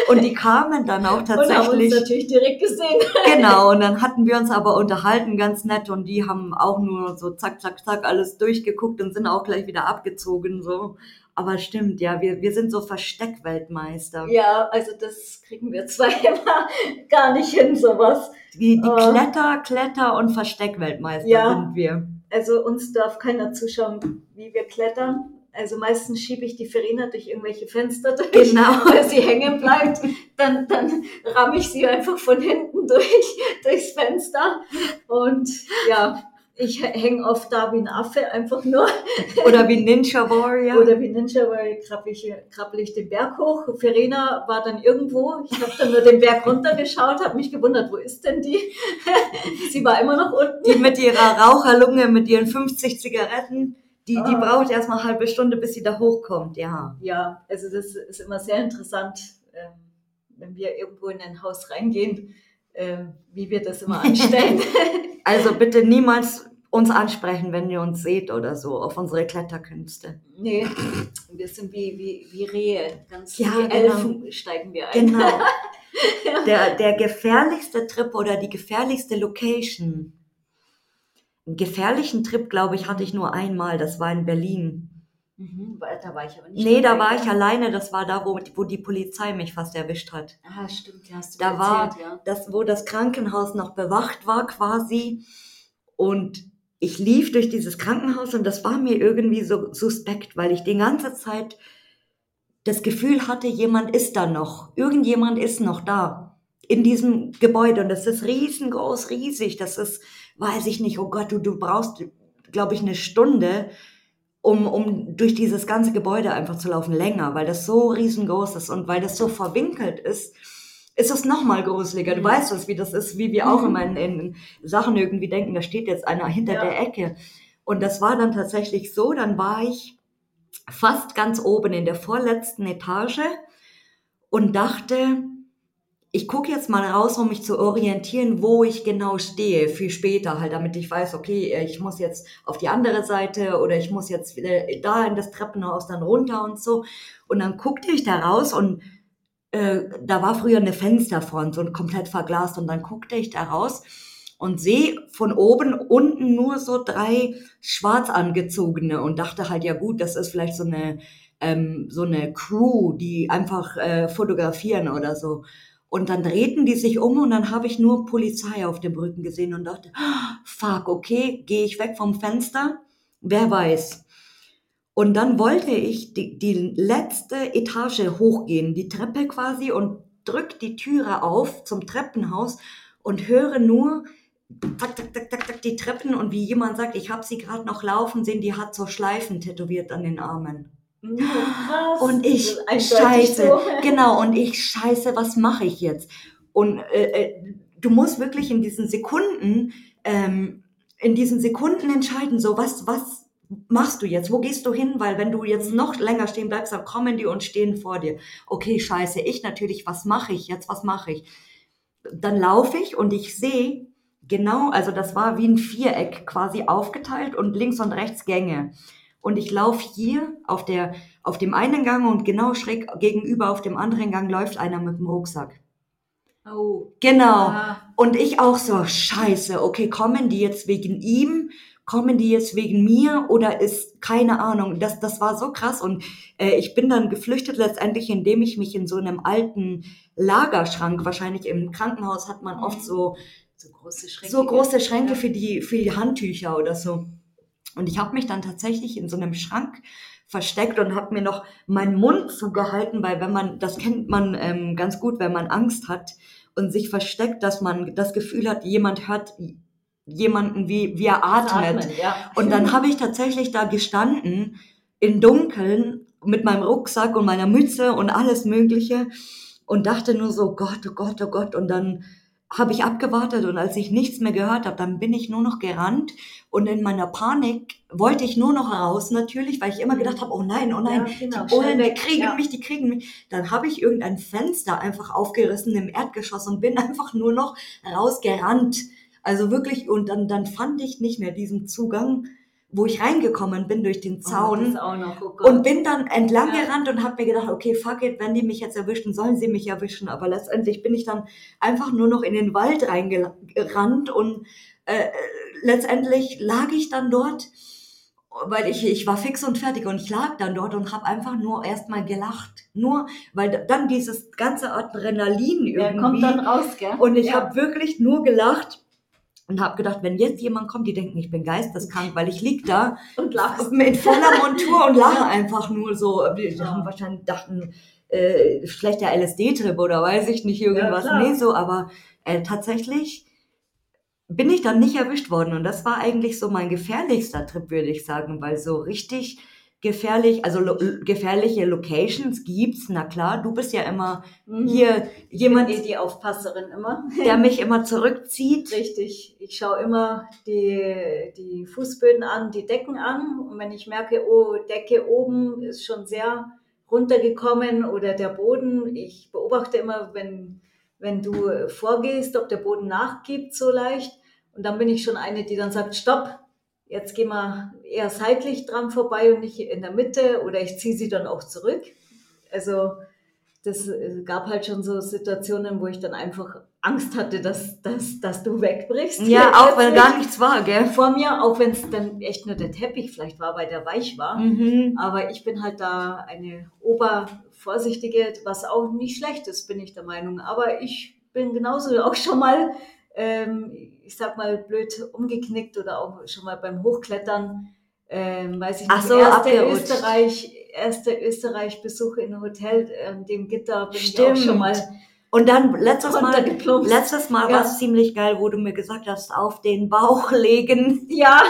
Und die kamen dann auch Und haben uns tatsächlich. natürlich direkt gesehen. Genau, und dann hatten wir uns aber unterhalten, ganz nett, und die haben auch nur so zack, zack, zack alles durchgeguckt und sind auch gleich wieder abgezogen, so. Aber stimmt, ja, wir, wir sind so Versteckweltmeister. Ja, also das kriegen wir zwar immer gar nicht hin, sowas. Die, die Äh. Kletter, Kletter und Versteckweltmeister Ja. sind wir. Also uns darf keiner zuschauen, wie wir klettern. Also meistens schiebe ich die Verena durch irgendwelche Fenster durch, Genau. weil sie hängen bleibt. Dann, dann ramme ich sie einfach von hinten durch, durchs Fenster. Und ja, ich hänge oft da wie ein Affe einfach nur. Oder wie Ninja Warrior. Oder wie Ninja, weil krabbel ich, krabbel ich den Berg hoch. Verena war dann irgendwo. Ich habe dann nur den Berg runtergeschaut, habe mich gewundert, wo ist denn die? sie war immer noch unten. die mit ihrer Raucherlunge, mit ihren 50 Zigaretten, die, die Ah. braucht erst mal eine halbe Stunde, bis sie da hochkommt, ja. Ja, also das ist immer sehr interessant, ähm, wenn wir irgendwo in ein Haus reingehen, äh, wie wir das immer anstellen. Also bitte niemals uns ansprechen, wenn ihr uns seht oder so, auf unsere Kletterkünste. Nee, wir sind wie, wie, wie Rehe, ganz Ja, wie genau. Elfen steigen wir ein. Genau. Der, der gefährlichste Trip oder die gefährlichste Location. Einen gefährlichen Trip, glaube ich, hatte ich nur einmal. Das war in Berlin. Mhm, da war ich aber nicht Nee, da war ich alleine. Das war da, wo, wo die Polizei mich fast erwischt hat. Ah, stimmt, ja, hast du Da mir war erzählt, ja. das, wo das Krankenhaus noch bewacht war quasi. Und ich lief durch dieses Krankenhaus und das war mir irgendwie so suspekt, weil ich die ganze Zeit das Gefühl hatte, jemand ist da noch. Irgendjemand ist noch da. In diesem Gebäude. Und das ist riesengroß, riesig. Das ist, weiß ich nicht, oh Gott, du, du brauchst, glaube ich, eine Stunde, um, um durch dieses ganze Gebäude einfach zu laufen. Länger, weil das so riesengroß ist und weil das so verwinkelt ist ist es noch mal gruseliger. Du Mhm. weißt es, wie das ist, wie wir auch Mhm. immer in, in Sachen irgendwie denken, da steht jetzt einer hinter Ja. der Ecke. Und das war dann tatsächlich so, dann war ich fast ganz oben in der vorletzten Etage und dachte, ich gucke jetzt mal raus, um mich zu orientieren, wo ich genau stehe, für später halt, damit ich weiß, okay, äh, ich muss jetzt auf die andere Seite oder ich muss jetzt wieder da in das Treppenhaus dann runter und so. Und dann guckte ich da raus und äh, da war früher eine Fensterfront, so komplett verglast und dann guckte ich da raus und sehe von oben unten nur so drei schwarz angezogene und dachte halt, ja gut, das ist vielleicht so eine, ähm, so eine Crew, die einfach äh, fotografieren oder so. Und dann drehten die sich um und dann habe ich nur Polizei auf dem Rücken gesehen und dachte, ah, fuck, okay, gehe ich weg vom Fenster? Wer weiß. Und dann wollte ich die, die letzte Etage hochgehen, die Treppe quasi, und drück die Türe auf zum Treppenhaus und höre nur tak, tak, tak, tak, tak, die Treppen und wie jemand sagt, ich habe sie gerade noch laufen sehen, die hat so Schleifen tätowiert an den Armen. Krass. Und ich, scheiße, so. genau, und ich, scheiße, was mache ich jetzt? Und äh, äh, du musst wirklich in diesen Sekunden, ähm, in diesen Sekunden entscheiden, so was, was machst du jetzt? Wo gehst du hin? Weil wenn du jetzt noch länger stehen bleibst, dann kommen die und stehen vor dir. Okay, scheiße, ich natürlich, was mache ich jetzt? Was mache ich? Dann laufe ich und ich sehe genau, also das war wie ein Viereck quasi aufgeteilt und links und rechts Gänge. Und ich laufe hier auf, der, auf dem einen Gang und genau schräg gegenüber auf dem anderen Gang läuft einer mit dem Rucksack. Oh. Genau. Ah, Und ich auch so, scheiße, okay, kommen die jetzt wegen ihm? Kommen die jetzt wegen mir? Oder ist, keine Ahnung, das, das war so krass. Und äh, ich bin dann geflüchtet letztendlich, indem ich mich in so einem alten Lagerschrank, wahrscheinlich im Krankenhaus hat man oft so so große Schränke. so große Schränke für die, für die Handtücher oder so. Und ich habe mich dann tatsächlich in so einem Schrank versteckt und habe mir noch meinen Mund zugehalten, weil wenn man, das kennt man ähm, ganz gut, wenn man Angst hat und sich versteckt, dass man das Gefühl hat, jemand hört jemanden, wie, wie er atmet. Atmen, ja. Und dann habe ich tatsächlich da gestanden, im Dunkeln, mit meinem Rucksack und meiner Mütze und alles Mögliche und dachte nur so, Gott, oh Gott, oh Gott. Und dann habe ich abgewartet und als ich nichts mehr gehört habe, dann bin ich nur noch gerannt und in meiner Panik wollte ich nur noch raus natürlich, weil ich immer gedacht habe, oh nein, oh nein, Ja, genau, die, oh nein, die kriegen ja. mich, die kriegen mich. Dann habe ich irgendein Fenster einfach aufgerissen im Erdgeschoss und bin einfach nur noch rausgerannt. Also wirklich, und dann, dann fand ich nicht mehr diesen Zugang, wo ich reingekommen bin durch den Oh, Zaun. auch noch, oh. Und bin dann entlang Ja. gerannt und habe mir gedacht, okay, fuck it, wenn die mich jetzt erwischen, sollen sie mich erwischen. Aber letztendlich bin ich dann einfach nur noch in den Wald reingerannt und äh, letztendlich lag ich dann dort, weil ich, ich war fix und fertig und ich lag dann dort und habe einfach nur erstmal gelacht. Nur, weil dann dieses ganze Adrenalin irgendwie. Der kommt dann raus, gell? Und ich ja. habe wirklich nur gelacht und habe gedacht, wenn jetzt jemand kommt, die denken, ich bin geisteskrank, weil ich lieg da und mit voller Montur und lache einfach nur so. Die haben wahrscheinlich dachten, äh, schlechter LSD-Trip oder weiß ich nicht, irgendwas. Ja, klar. nee, so, aber äh, tatsächlich bin ich dann nicht erwischt worden. Und das war eigentlich so mein gefährlichster Trip, würde ich sagen, weil so richtig gefährlich, also lo gefährliche Locations gibt's, na klar, du bist ja immer Mhm. hier jemand, Ich bin eh die Aufpasserin immer. der mich immer zurückzieht. Richtig. Ich schaue immer die, die Fußböden an, die Decken an. Und wenn ich merke, oh, Decke oben ist schon sehr runtergekommen oder der Boden. Ich beobachte immer, wenn, wenn du vorgehst, ob der Boden nachgibt so leicht. Und dann bin ich schon eine, die dann sagt, stopp, jetzt gehen wir eher seitlich dran vorbei und nicht in der Mitte oder ich ziehe sie dann auch zurück. Also das äh, gab halt schon so Situationen, wo ich dann einfach Angst hatte, dass, dass, dass du wegbrichst. Ja, auch weil gar nichts war, gell? Vor mir, auch wenn es dann echt nur der Teppich vielleicht war, weil der weich war. Mhm. Aber ich bin halt da eine Obervorsichtige, was auch nicht schlecht ist, bin ich der Meinung. Aber ich bin genauso auch schon mal, ähm, ich sag mal, blöd umgeknickt oder auch schon mal beim Hochklettern, ähm, weiß ich nicht, Ach so, erste. Österreich, erste Österreich-Besuch in einem Hotel, an dem Gitter bin ich auch Stimmt. schon mal Und dann letztes Mal, letztes Mal Ja. war es ziemlich geil, wo du mir gesagt hast, auf den Bauch legen. Ja,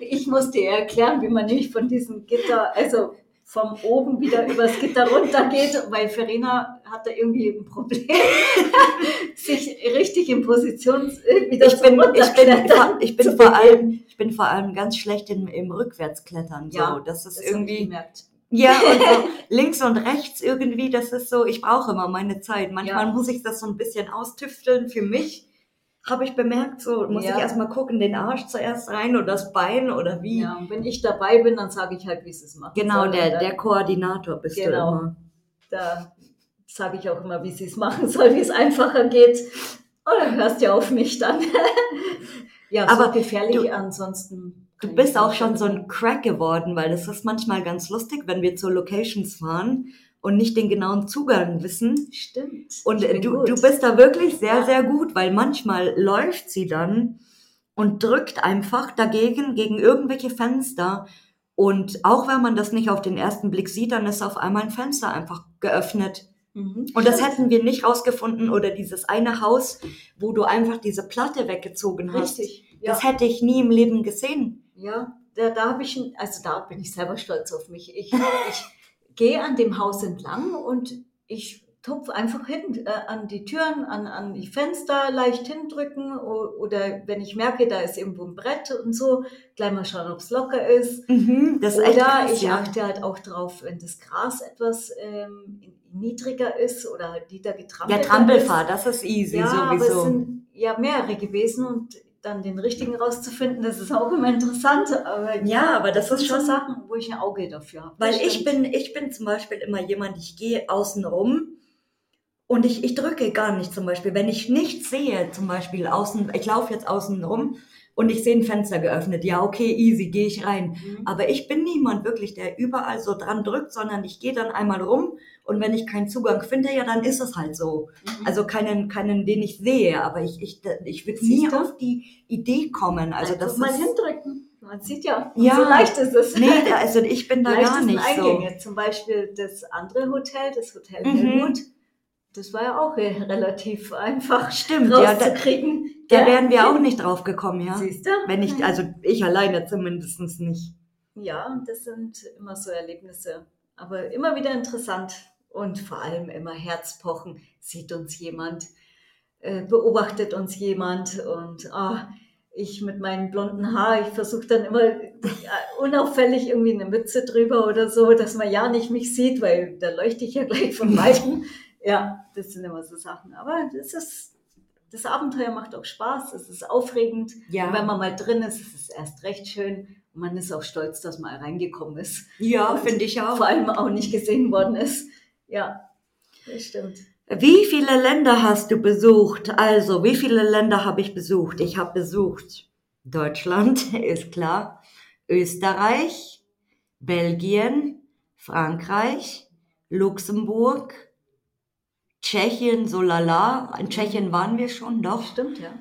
ich musste ihr erklären, wie man nämlich von diesem Gitter, also vom oben wieder übers Gitter runtergeht, weil Verena hatte irgendwie ein Problem, sich richtig in Position äh, wieder Ich zu bin, ich bin, ich bin vor allem, ich bin vor allem ganz schlecht im, im Rückwärtsklettern. Ja, so. Das ist Das irgendwie, gemerkt. ja, und so links und rechts irgendwie, das ist so, ich brauche immer meine Zeit. Manchmal Ja. muss ich das so ein bisschen austüfteln für mich. Habe ich bemerkt, so muss Ja. ich erstmal gucken, den Arsch zuerst rein oder das Bein oder wie. Ja, und wenn ich dabei bin, dann sage ich halt, wie es machen Genau, soll. der, dann- der Koordinator bist du Genau. immer. Da sage ich auch immer, wie sie es machen soll, wie es einfacher geht. Oder hörst ja auf mich dann. ja, Aber so gefährlich du- ansonsten. Du bist auch schon so ein Crack geworden, weil das ist manchmal ganz lustig, wenn wir zu Locations fahren und nicht den genauen Zugang wissen. Stimmt. Und bin du, gut. du bist da wirklich sehr, Ja. sehr gut, weil manchmal läuft sie dann und drückt einfach dagegen, gegen irgendwelche Fenster. Und auch wenn man das nicht auf den ersten Blick sieht, dann ist auf einmal ein Fenster einfach geöffnet. Mhm. Und das hätten wir nicht rausgefunden oder dieses eine Haus, wo du einfach diese Platte weggezogen hast. Richtig. Ja, Das hätte ich nie im Leben gesehen. ja da, da habe ich, also da bin ich selber stolz auf mich. Ich, ich gehe an dem Haus entlang und ich tupfe einfach hin äh, an die Türen, an, an die Fenster leicht hindrücken oder wenn ich merke, da ist irgendwo ein Brett und so, gleich mal schauen, ob es locker ist. Mhm, das ist echt Oder krass, ich ja. achte halt auch drauf, wenn das Gras etwas ähm, niedriger ist oder halt nieder getrampelt Ja, Trampelfahrt, das ist easy Ja, aber es sowieso. sind ja mehrere gewesen und dann den richtigen rauszufinden, das ist auch immer interessant. Aber Ja, aber das das ist schon Sachen, wo ich ein Auge dafür habe. Weil ich bin, ich bin zum Beispiel immer jemand, ich gehe außen rum und ich, ich drücke gar nicht zum Beispiel. Wenn ich nichts sehe, zum Beispiel außen, ich laufe jetzt außen rum und ich sehe ein Fenster geöffnet, ja, okay, easy, gehe ich rein. Mhm. Aber ich bin niemand wirklich, der überall so dran drückt, sondern ich gehe dann einmal rum und wenn ich keinen Zugang finde, ja, dann ist es halt so. Mhm. Also keinen, keinen, den ich sehe, aber ich, ich, ich würde nie du? auf die Idee kommen. Also Einfach das mal ist, hindrücken. Man sieht ja, Ja. so leicht ist es. nee, also ich bin da gar nicht so. Eingänge. Zum Beispiel das andere Hotel, das Hotel Mhm. Helmut. Das war ja auch äh, relativ einfach Stimmt, ja, da, rauszukriegen. Da Ja. wären wir auch nicht drauf gekommen, ja. Siehst du? Wenn ich, also ich alleine zumindest nicht. Ja, das sind immer so Erlebnisse. Aber immer wieder interessant und vor allem immer Herzpochen. Sieht uns jemand, äh, beobachtet uns jemand und ah, ich mit meinem blonden Haar, ich versuche dann immer äh, unauffällig irgendwie eine Mütze drüber oder so, dass man ja nicht mich sieht, weil da leuchte ich ja gleich von weitem. ja, das sind immer so Sachen. Aber das ist, das Abenteuer macht auch Spaß, es ist aufregend. Ja. Und wenn man mal drin ist, ist es erst recht schön. Und man ist auch stolz, dass man reingekommen ist. Ja, finde ich auch. Vor allem auch nicht gesehen worden ist. Ja, das stimmt. Wie viele Länder hast du besucht? Also, wie viele Länder habe ich besucht? Ich habe besucht Deutschland, ist klar, Österreich, Belgien, Frankreich, Luxemburg, Tschechien, so lala. In Tschechien waren wir schon, doch. Stimmt, ja.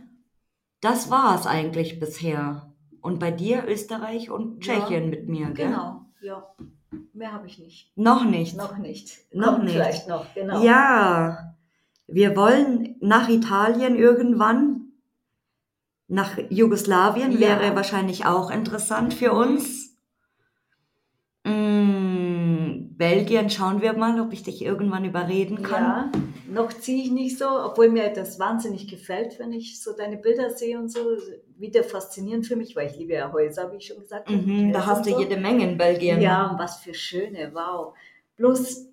Das war es eigentlich bisher. Und bei dir Österreich und Tschechien Ja, mit mir, gell? Genau, ja. Mehr habe ich nicht. Noch nicht. Noch nicht. Noch Kommt nicht. Vielleicht noch, genau. Ja, wir wollen nach Italien irgendwann. Nach Jugoslawien Ja. wäre wahrscheinlich auch interessant für uns. Mm, Belgien schauen wir mal, ob ich dich irgendwann überreden kann. Ja, noch ziehe ich nicht so, obwohl mir das wahnsinnig gefällt, wenn ich so deine Bilder sehe und so. Wieder faszinierend für mich, weil ich liebe ja Häuser, wie ich schon gesagt habe. Mhm, da hast du so. jede Menge in Belgien. Ja, und was für schöne, wow. Bloß,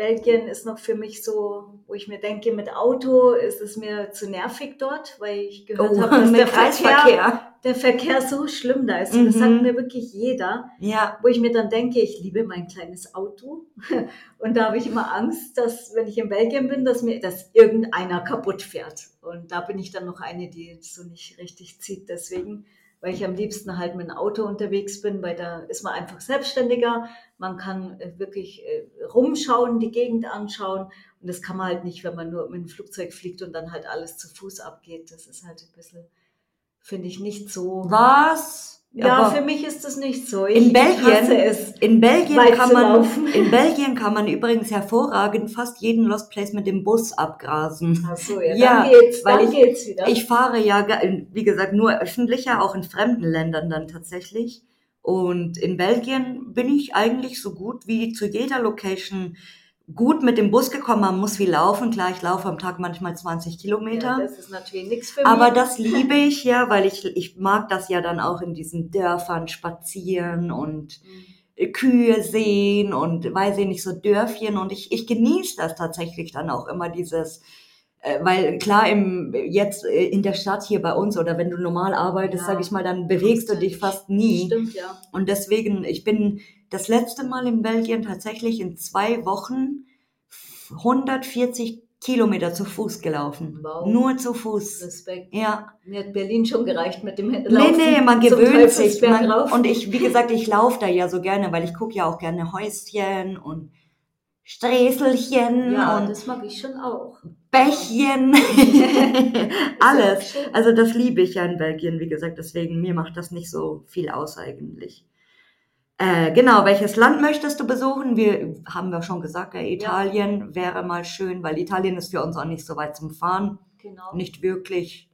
Belgien ist noch für mich so, wo ich mir denke, mit Auto ist es mir zu nervig dort, weil ich gehört Oh, habe, dass mit der Verkehr, Kreisverkehr. Der Verkehr so schlimm da ist. Mhm. Das sagt mir wirklich jeder, Ja, wo ich mir dann denke, ich liebe mein kleines Auto. Und da habe ich immer Angst, dass, wenn ich in Belgien bin, dass mir, dass irgendeiner kaputt fährt. Und da bin ich dann noch eine, die so nicht richtig zieht. Deswegen, weil ich am liebsten halt mit dem Auto unterwegs bin, weil da ist man einfach selbstständiger. Man kann äh, wirklich äh, rumschauen, die Gegend anschauen. Und das kann man halt nicht, wenn man nur mit dem Flugzeug fliegt und dann halt alles zu Fuß abgeht. Das ist halt ein bisschen, finde ich, nicht so. was? Ja, Aber für mich ist das nicht so. Ich, in Belgien, es. in Belgien kann man, laufen. in Belgien kann man übrigens hervorragend fast jeden Lost Place mit dem Bus abgrasen. Ach so, ja, Ja, dann geht's, weil dann ich- geht's wieder. Ich fahre ja, wie gesagt, nur öffentlicher, auch in fremden Ländern dann tatsächlich. Und in Belgien bin ich eigentlich so gut wie zu jeder Location gut mit dem Bus gekommen. Man muss viel laufen. Klar, ich laufe am Tag manchmal 20 Kilometer. ja, das ist natürlich nichts für Aber mich. das liebe ich ja, weil ich, ich mag das ja dann auch in diesen Dörfern spazieren und Mhm. Kühe sehen und weiß ich nicht, so Dörfchen. Und ich, ich genieße das tatsächlich dann auch immer dieses, äh, weil klar, im, jetzt äh, in der Stadt hier bei uns oder wenn du normal arbeitest, Ja. sag ich mal, dann bewegst du dich fast nie. Stimmt, ja. Und deswegen, ich bin das letzte Mal in Belgien tatsächlich in zwei Wochen 140 Kilometer zu Fuß gelaufen. Wow. Nur zu Fuß. Respekt. Ja. Mir hat Berlin schon gereicht mit dem Nee, Laufen nee, man zum gewöhnt sich. Man, und ich, wie gesagt, ich laufe da ja so gerne, weil ich gucke ja auch gerne Häuschen und Sträßelchen ja, und das mag ich schon auch. Bächchen. Alles. Also das liebe ich ja in Belgien, wie gesagt, deswegen mir macht das nicht so viel aus eigentlich. Äh, genau, welches Land möchtest du besuchen? Wir haben wir schon gesagt, ja, Italien wäre mal schön, weil Italien ist für uns auch nicht so weit zum Fahren, Genau. nicht wirklich.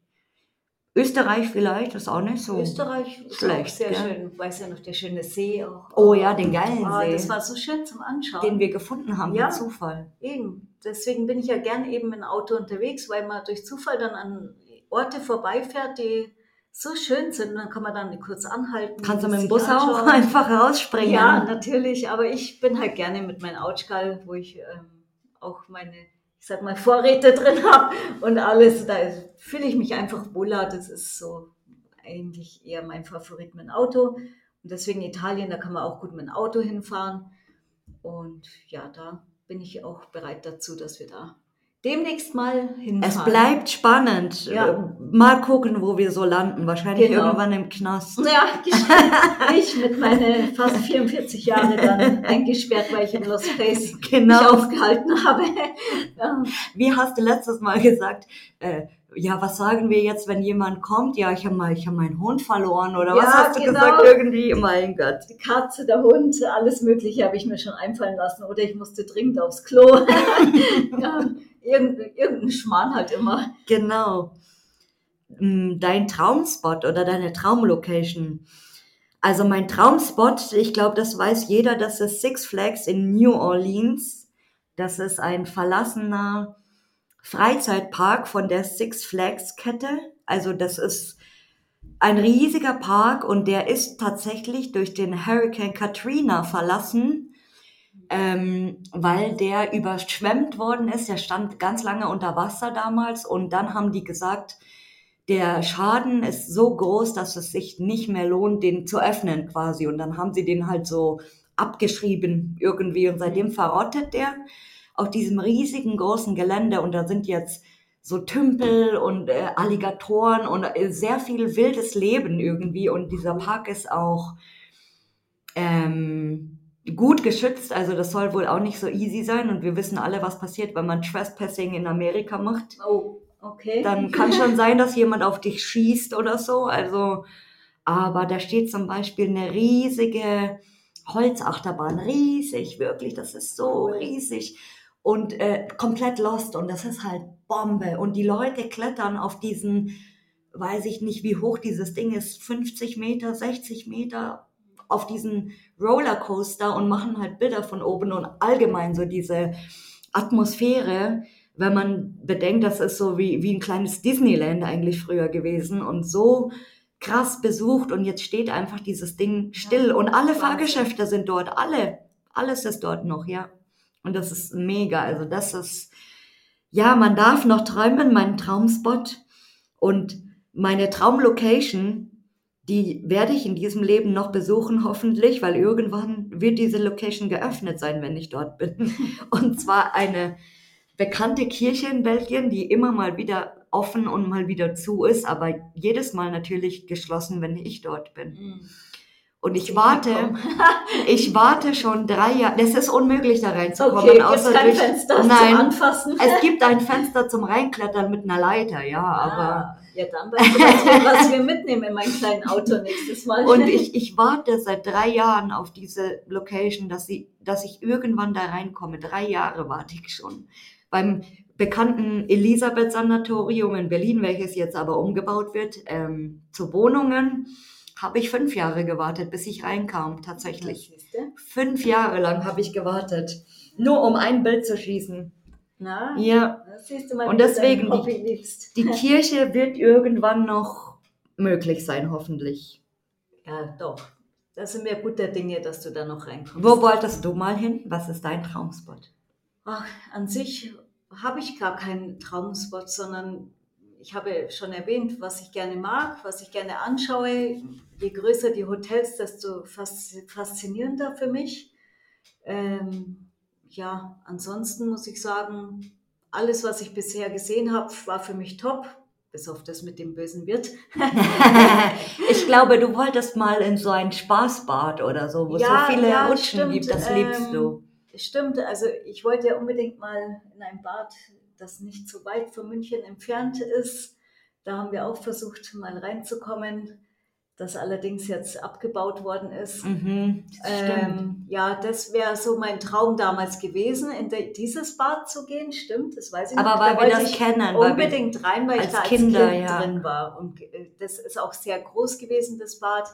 Österreich vielleicht, ist auch nicht so. Österreich ist schlecht, auch sehr gell? schön. Weiß ja noch der schöne See auch. Oh ja, den geilen Ah, See, das war so schön zum Anschauen. den wir gefunden haben, Ja. Zufall. Eben. Deswegen bin ich ja gern eben im Auto unterwegs, weil man durch Zufall dann an Orte vorbeifährt, die so schön sind. Dann kann man dann kurz anhalten. Kannst du mit dem Bus auch anschauen. einfach rausspringen? Ja, natürlich. Aber ich bin halt gerne mit meinem Autschkal, wo ich ähm, auch meine, ich sag mal, Vorräte drin habe und alles. Da fühle ich mich einfach wohler. Das ist so eigentlich eher mein Favorit mit dem Auto. Und deswegen Italien, da kann man auch gut mit dem Auto hinfahren. Und ja, da bin ich auch bereit dazu, dass wir da demnächst mal hinfahren. Es bleibt spannend. Ja. Äh, Mal gucken, wo wir so landen. Wahrscheinlich Genau. irgendwann im Knast. Ja, ich mit meinen fast 44 Jahren dann eingesperrt, weil ich im Lost Place mich Genau. aufgehalten habe. Ja. Wie hast du letztes Mal gesagt? Äh, ja, was sagen wir jetzt, wenn jemand kommt? Ja, ich habe mal, ich habe meinen Hund verloren oder was Ja, hast du genau. gesagt? Irgendwie, mein Gott. Die Katze, der Hund, alles Mögliche habe ich mir schon einfallen lassen. Oder ich musste dringend aufs Klo. ja, irgendein, irgendein Schmarrn halt immer. Genau. Mm, Dein Traumspot oder deine Traumlocation. Also mein Traumspot, ich glaube, das weiß jeder, das ist Six Flags in New Orleans. Das ist ein verlassener Freizeitpark von der Six Flags Kette. Also das ist ein riesiger Park und der ist tatsächlich durch den Hurricane Katrina verlassen, ähm, weil der überschwemmt worden ist. Der stand ganz lange unter Wasser damals und dann haben die gesagt, der Schaden ist so groß, dass es sich nicht mehr lohnt, den zu öffnen quasi. Und dann haben sie den halt so abgeschrieben irgendwie und seitdem verrottet der auf diesem riesigen großen Gelände und da sind jetzt so Tümpel und äh, Alligatoren und äh, sehr viel wildes Leben irgendwie und dieser Park ist auch ähm, gut geschützt, also das soll wohl auch nicht so easy sein und wir wissen alle, was passiert, wenn man Trespassing in Amerika macht. Oh, okay. dann kann schon sein, dass jemand auf dich schießt oder so. Also, aber da steht zum Beispiel eine riesige Holzachterbahn, riesig, wirklich, das ist so riesig und äh, komplett lost und das ist halt Bombe und die Leute klettern auf diesen, weiß ich nicht, wie hoch dieses Ding ist, 50 Meter, 60 Meter auf diesen Rollercoaster und machen halt Bilder von oben und allgemein so diese Atmosphäre, wenn man bedenkt, das ist so wie, wie ein kleines Disneyland eigentlich früher gewesen und so krass besucht und jetzt steht einfach dieses Ding still und alle. Fahrgeschäfte sind dort, alle, alles ist dort noch, ja. Und das ist mega. Also das ist, ja, man darf noch träumen, mein Traumspot. Und meine Traumlocation, die werde ich in diesem Leben noch besuchen, hoffentlich, weil irgendwann wird diese Location geöffnet sein, wenn ich dort bin. Und zwar eine bekannte Kirche in Belgien, die immer mal wieder offen und mal wieder zu ist, aber jedes Mal natürlich geschlossen, wenn ich dort bin. Mhm. Und ich warte, ich warte schon drei Jahre. Es ist unmöglich, da reinzukommen. Okay, außer kein durch- Fenster Nein. zum Anfassen. Es gibt ein Fenster zum Reinklettern mit einer Leiter, ja, aber. Ah, ja, dann weißt du, was wir, was wir mitnehmen in mein kleinen Auto nächstes Mal. Und ich, ich warte seit drei Jahren auf diese Location, dass, sie, dass ich irgendwann da reinkomme. Drei Jahre warte ich schon. Beim bekannten Elisabeth-Sanatorium in Berlin, welches jetzt aber umgebaut wird ähm, zu Wohnungen, habe ich fünf Jahre gewartet, bis ich reinkam, tatsächlich. Fünf Jahre lang habe ich gewartet, nur um ein Bild zu schießen. Na, Ja, das mal, Und deswegen liebst. die Kirche wird irgendwann noch möglich sein, hoffentlich. Ja, doch. Da sind wir guter Dinge, dass du da noch reinkommst. Wo wolltest du mal hin? Was ist dein Traumspot? Ach, an sich habe ich gar keinen Traumspot, sondern ich habe schon erwähnt, was ich gerne mag, was ich gerne anschaue. Je größer die Hotels, desto fas- faszinierender für mich. Ähm, ja, ansonsten muss ich sagen, alles, was ich bisher gesehen habe, war für mich top, bis auf das mit dem bösen Wirt. ich glaube, du wolltest mal in so ein Spaßbad oder so, wo es Ja, so viele ja, Rutschen stimmt, gibt. Das liebst ähm, du. Stimmt, also ich wollte ja unbedingt mal in ein Bad, das nicht so weit von München entfernt ist. Da haben wir auch versucht, mal reinzukommen, das allerdings jetzt abgebaut worden ist. Mhm. Ähm, ja, das wäre so mein Traum damals gewesen, in de, dieses Bad zu gehen. Stimmt, das weiß ich Aber noch. weil Da wir das kennen, unbedingt rein, weil ich da als Kinder, Kind ja. drin war. Und äh, das ist auch sehr groß gewesen, das Bad.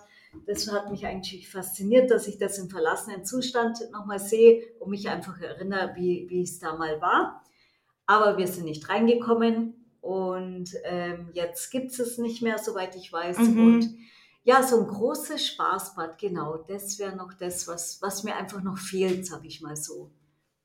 Das hat mich eigentlich fasziniert, dass ich das im verlassenen Zustand nochmal sehe und mich einfach erinnere, wie, wie es da mal war. Aber wir sind nicht reingekommen und ähm, jetzt gibt es es nicht mehr, soweit ich weiß. Mhm. Und ja, so ein großes Spaßbad, genau, das wäre noch das, was, was mir einfach noch fehlt, sag ich mal so.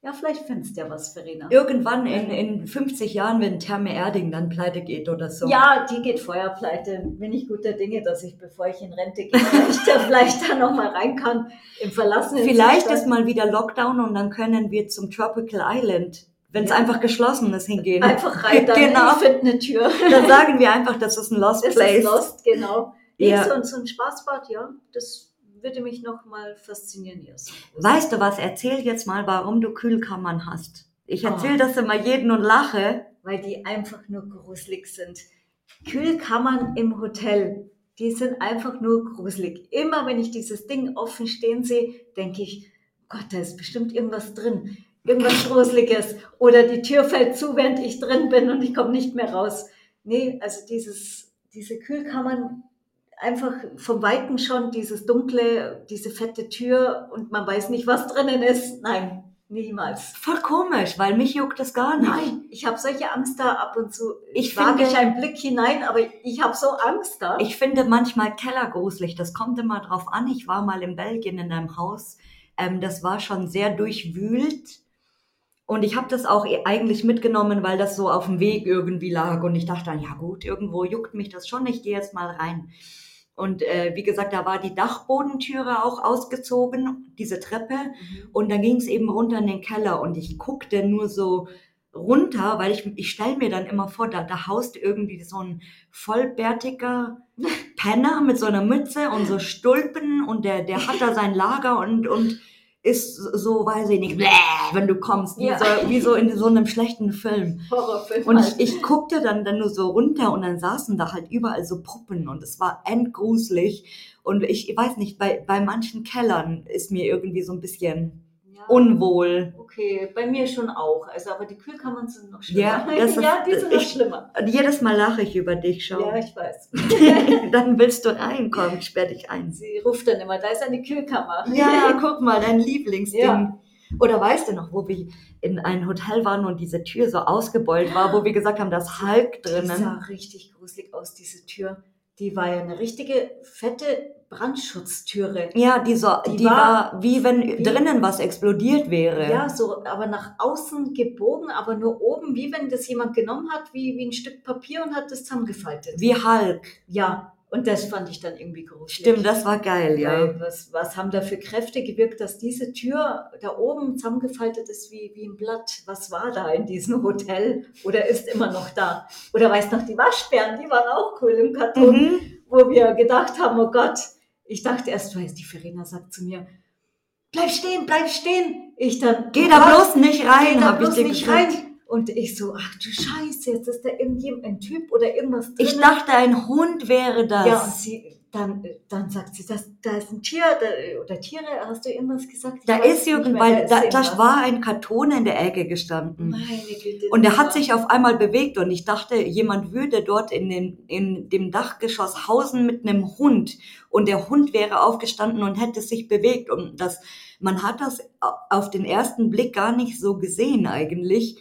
Ja, vielleicht findest du ja was, Verena. irgendwann in, in 50 Jahren, wenn Therme Erding dann pleite geht oder so. Ja, die geht Feuerpleite. Bin ich guter Dinge, dass ich, bevor ich in Rente gehe, vielleicht, da- vielleicht da nochmal rein kann im verlassenen Vielleicht Zustand. ist mal wieder Lockdown und dann können wir zum Tropical Island, wenn es Ja. einfach geschlossen ist, hingehen. einfach rein, dann Genau. ich finde eine Tür. Dann sagen wir einfach, das ist ein Lost Das Place. ist Lost, genau. Nee, Ja. so, ein- so ein Spaßbad, ja, das würde mich nochmal faszinieren. Ja, so. Weißt du was? Erzähl jetzt mal, warum du Kühlkammern hast. Ich Oh. erzähle das immer jeden und lache. weil die einfach nur gruselig sind. Kühlkammern im Hotel, die sind einfach nur gruselig. Immer wenn ich dieses Ding offen stehen sehe, denke ich, Gott, da ist bestimmt irgendwas drin. Irgendwas Gruseliges. Oder die Tür fällt zu, während ich drin bin und ich komme nicht mehr raus. Nee, also dieses, diese Kühlkammern, einfach vom Weiten schon dieses dunkle, diese fette Tür und man weiß nicht, was drinnen ist. Nein, niemals. Voll komisch, weil mich juckt das gar nicht. Nein, ich habe solche Angst da ab und zu. Ich wage ich einen Blick hinein, aber ich habe so Angst da. Ich finde manchmal Keller gruselig. Das kommt immer drauf an. Ich war mal in Belgien in einem Haus. Ähm, das war schon sehr durchwühlt. Und ich habe das auch e- eigentlich mitgenommen, weil das so auf dem Weg irgendwie lag. Und ich dachte dann, ja gut, irgendwo juckt mich das schon. Ich gehe jetzt mal rein. Und äh, wie gesagt, da war die Dachbodentüre auch ausgezogen, diese Treppe. Mhm. Und dann ging es eben runter in den Keller und ich guckte nur so runter, weil ich, ich stelle mir dann immer vor, da, da haust irgendwie so ein vollbärtiger Penner mit so einer Mütze und so Stulpen und der, der hat da sein Lager und, und ist so, weiß ich nicht, bläh, wenn du kommst, wie, Ja. so, wie so in so einem schlechten Film. Horrorfilm. Und halt. ich, ich guckte dann, dann nur so runter und dann saßen da halt überall so Puppen und es war endgruselig. Und ich weiß nicht, bei, bei manchen Kellern ist mir irgendwie so ein bisschen. Unwohl. Okay, bei mir schon auch. Also, aber die Kühlkammern sind noch schlimmer. Ja, das ist- ja die sind noch ich- schlimmer. Und jedes Mal lache ich über dich, schau. Ja, ich weiß. dann willst du reinkommen, ich sperr dich ein. Sie ruft dann immer, da ist eine Kühlkammer. Ja, guck mal, dein Lieblingsding. Ja. Oder weißt du noch, wo wir in ein Hotel waren und diese Tür so ausgebeult war, wo wir gesagt haben, da ist Hulk Die sah drinnen. richtig gruselig aus, diese Tür. Die war ja eine richtige, fette Brandschutztüre. Ja, die, so, die, Die war, war wie wenn wie- drinnen was explodiert wäre. Ja, so, aber nach außen gebogen, aber nur oben, wie wenn das jemand genommen hat, wie, wie ein Stück Papier und hat das zusammengefaltet. Wie Hulk. Ja, und das fand ich dann irgendwie gruselig. Stimmt, das war geil, ja. Was, was haben da für Kräfte gewirkt, dass diese Tür da oben zusammengefaltet ist wie, wie ein Blatt? Was war da in diesem Hotel? Oder ist immer noch da? Oder weißt noch, die Waschbären, die waren auch cool im Karton, Mhm. wo wir gedacht haben, oh Gott. Ich dachte erst, weil die Verena sagt zu mir, bleib stehen, bleib stehen. Ich dann, Geh oh da bloß nicht geh rein, habe ich dir nicht gesagt. rein. Und ich so, ach du Scheiße, jetzt ist da irgendjemand, ein Typ oder irgendwas drin. Ich dachte, ein Hund wäre das. Ja, und sie, dann, dann sagt sie, das, da ist ein Tier da, oder Tiere, hast du irgendwas gesagt? Ich da ist weil ist da, da war ein Karton in der Ecke gestanden. Meine Güte. Und der das hat sich auf einmal bewegt und ich dachte, jemand würde dort in, den, in dem Dachgeschoss hausen mit einem Hund und der Hund wäre aufgestanden und hätte sich bewegt und das, man hat das auf den ersten Blick gar nicht so gesehen eigentlich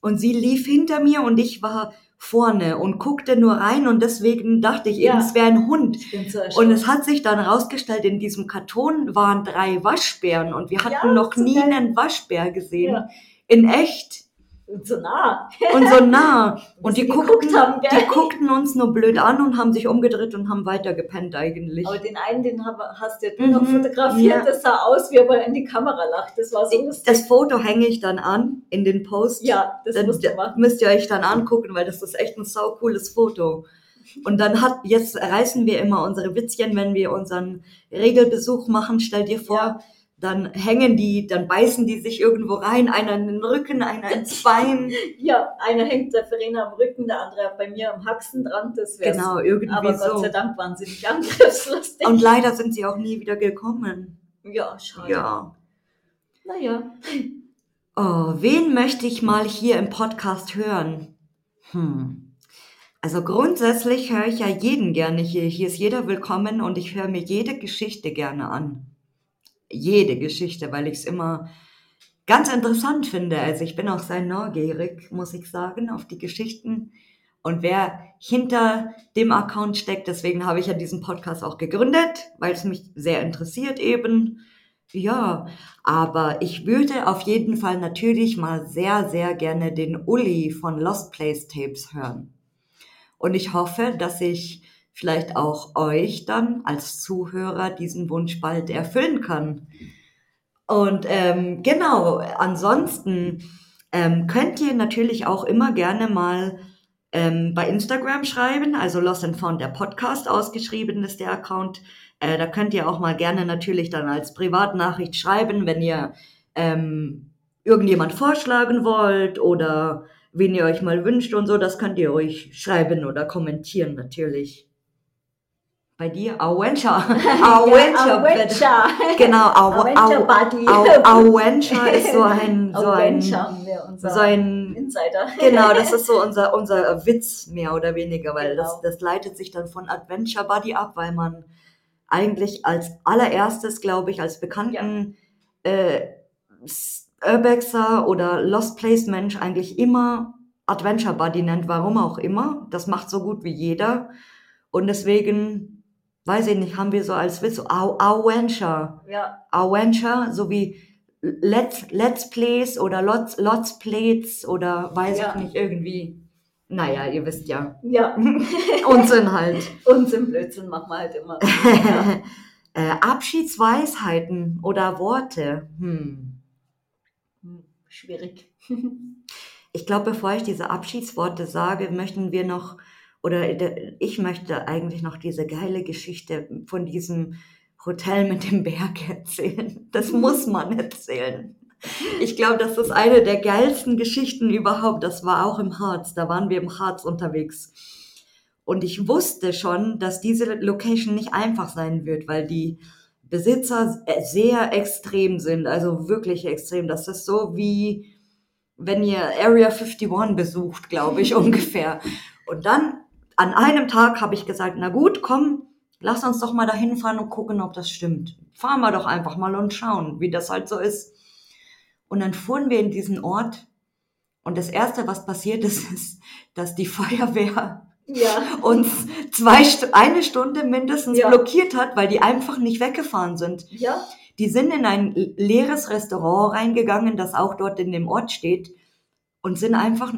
und sie lief hinter mir und ich war vorne und guckte nur rein und deswegen dachte ich Ja. eben, es wäre ein Hund. So Und es hat sich dann rausgestellt, in diesem Karton waren drei Waschbären und wir hatten Ja, noch nie geil. einen Waschbär gesehen. Ja. In echt Und so nah. und so nah. Und die guckten, haben, die guckten uns nur blöd an und haben sich umgedreht und haben weiter gepennt eigentlich. Aber den einen, den hast ja du Mhm, noch fotografiert, ja. das sah aus, wie er in die Kamera lacht. Das war so lustig. Das Foto hänge ich dann an in den Post. Ja, das dann, musst du machen. müsst ihr euch dann angucken, weil das ist echt ein sau cooles Foto. Und dann hat, jetzt reißen wir immer unsere Witzchen, wenn wir unseren Regelbesuch machen, stell dir vor, Ja. Dann hängen die, dann beißen die sich irgendwo rein, einer in den Rücken, einer ins Bein. Ja, einer hängt der Verena am Rücken, der andere bei mir am Haxen dran. Das wär's. Genau, irgendwie Aber Gott so. sei Dank waren sie nicht angriffslustig. Und leider sind sie auch nie wieder gekommen. ja, schade. Ja. Naja. Oh, wen möchte ich mal hier im Podcast hören? Hm. Also grundsätzlich höre ich ja jeden gerne hier. Hier ist jeder willkommen und ich höre mir jede Geschichte gerne an. Jede Geschichte, weil ich es immer ganz interessant finde. Also ich bin auch sehr neugierig, muss ich sagen, auf die Geschichten und wer hinter dem Account steckt. Deswegen habe ich ja diesen Podcast auch gegründet, weil es mich sehr interessiert eben. Ja, aber ich würde auf jeden Fall natürlich mal sehr, sehr gerne den Uli von Lost Place Tapes hören. Und ich hoffe, dass ich vielleicht auch euch dann als Zuhörer diesen Wunsch bald erfüllen kann. Und ähm, genau, ansonsten ähm, könnt ihr natürlich auch immer gerne mal ähm, bei Instagram schreiben, also Lost and Found der Podcast ausgeschrieben ist der Account. Äh, da könnt ihr auch mal gerne natürlich dann als Privatnachricht schreiben, wenn ihr ähm, irgendjemand vorschlagen wollt oder wen ihr euch mal wünscht und so. Das könnt ihr euch schreiben oder kommentieren natürlich. Bei dir? Awencha. Awencha. Awencha. Genau, Aw- Awencha ist so ein, so ein, so ein Insider. Genau, das ist so unser, unser Witz mehr oder weniger, weil Genau. das, das leitet sich dann von Adventure Buddy ab, weil man eigentlich als allererstes, glaube ich, als bekannten äh, S- Urbexer oder Lost Place Mensch eigentlich immer Adventure Buddy nennt, warum auch immer. Das macht so gut wie jeder. Und deswegen, weiß ich nicht, haben wir so als Witz so Aventure. Ja, Aventure, so wie Let's, Let's Plays oder Lots, Lots Plays oder weiß Ja. ich nicht, irgendwie. Naja, ihr wisst ja. ja. Unsinn halt. Unsinn, Blödsinn machen wir halt immer. Ja. äh, Abschiedsweisheiten oder Worte. Hm. Hm, Schwierig. Ich glaube, bevor ich diese Abschiedsworte sage, möchten wir noch, oder de- ich möchte eigentlich noch diese geile Geschichte von diesem Hotel mit dem Berg erzählen. Das muss man erzählen. Ich glaube, das ist eine der geilsten Geschichten überhaupt. Das war auch im Harz. Da waren wir im Harz unterwegs. Und ich wusste schon, dass diese Location nicht einfach sein wird, weil die Besitzer sehr extrem sind. Also wirklich extrem. Das ist so wie, wenn ihr Area 51 besucht, glaube ich, ungefähr. Und dann an einem Tag habe ich gesagt, na gut, komm, lass uns doch mal dahin fahren und gucken, ob das stimmt. Fahren wir doch einfach mal und schauen, wie das halt so ist. Und dann fuhren wir in diesen Ort und das erste, was passiert ist, ist, dass die Feuerwehr Ja. uns zwei, eine Stunde mindestens Ja. blockiert hat, weil die einfach nicht weggefahren sind. Ja. Die sind in ein leeres Restaurant reingegangen, das auch dort in dem Ort steht, und sind einfach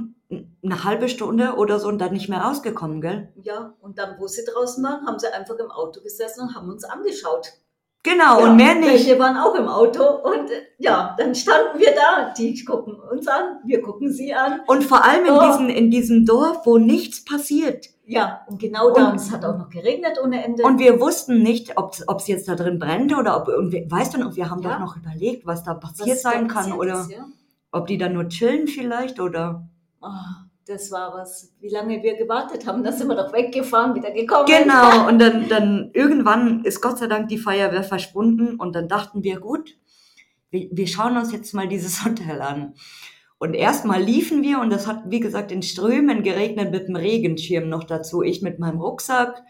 eine halbe Stunde oder so und dann nicht mehr rausgekommen, gell? Ja. Und dann, wo sie draußen waren, haben sie einfach im Auto gesessen und haben uns angeschaut. Genau, ja, und mehr nicht. Welche waren auch im Auto und äh, ja, dann standen wir da. Die gucken uns an, wir gucken sie an. Und vor allem in, Oh. diesen, in diesem Dorf, wo nichts passiert. Ja, und genau da. Und- Und es hat auch noch geregnet ohne Ende. Und wir wussten nicht, ob es jetzt da drin brennt oder ob, und wir, weißt du noch, wir haben Ja. doch noch überlegt, was da Was passiert sein da kann passiert oder ist, ja? ob die da nur chillen vielleicht oder. Ah, das war was. Wie lange wir gewartet haben, da sind wir doch weggefahren, wieder gekommen. Genau, und dann, dann irgendwann ist Gott sei Dank die Feuerwehr verschwunden und dann dachten wir, gut, wir, wir schauen uns jetzt mal dieses Hotel an. Und erstmal liefen wir und das hat, wie gesagt, in Strömen geregnet mit dem Regenschirm noch dazu. Ich mit meinem Rucksack,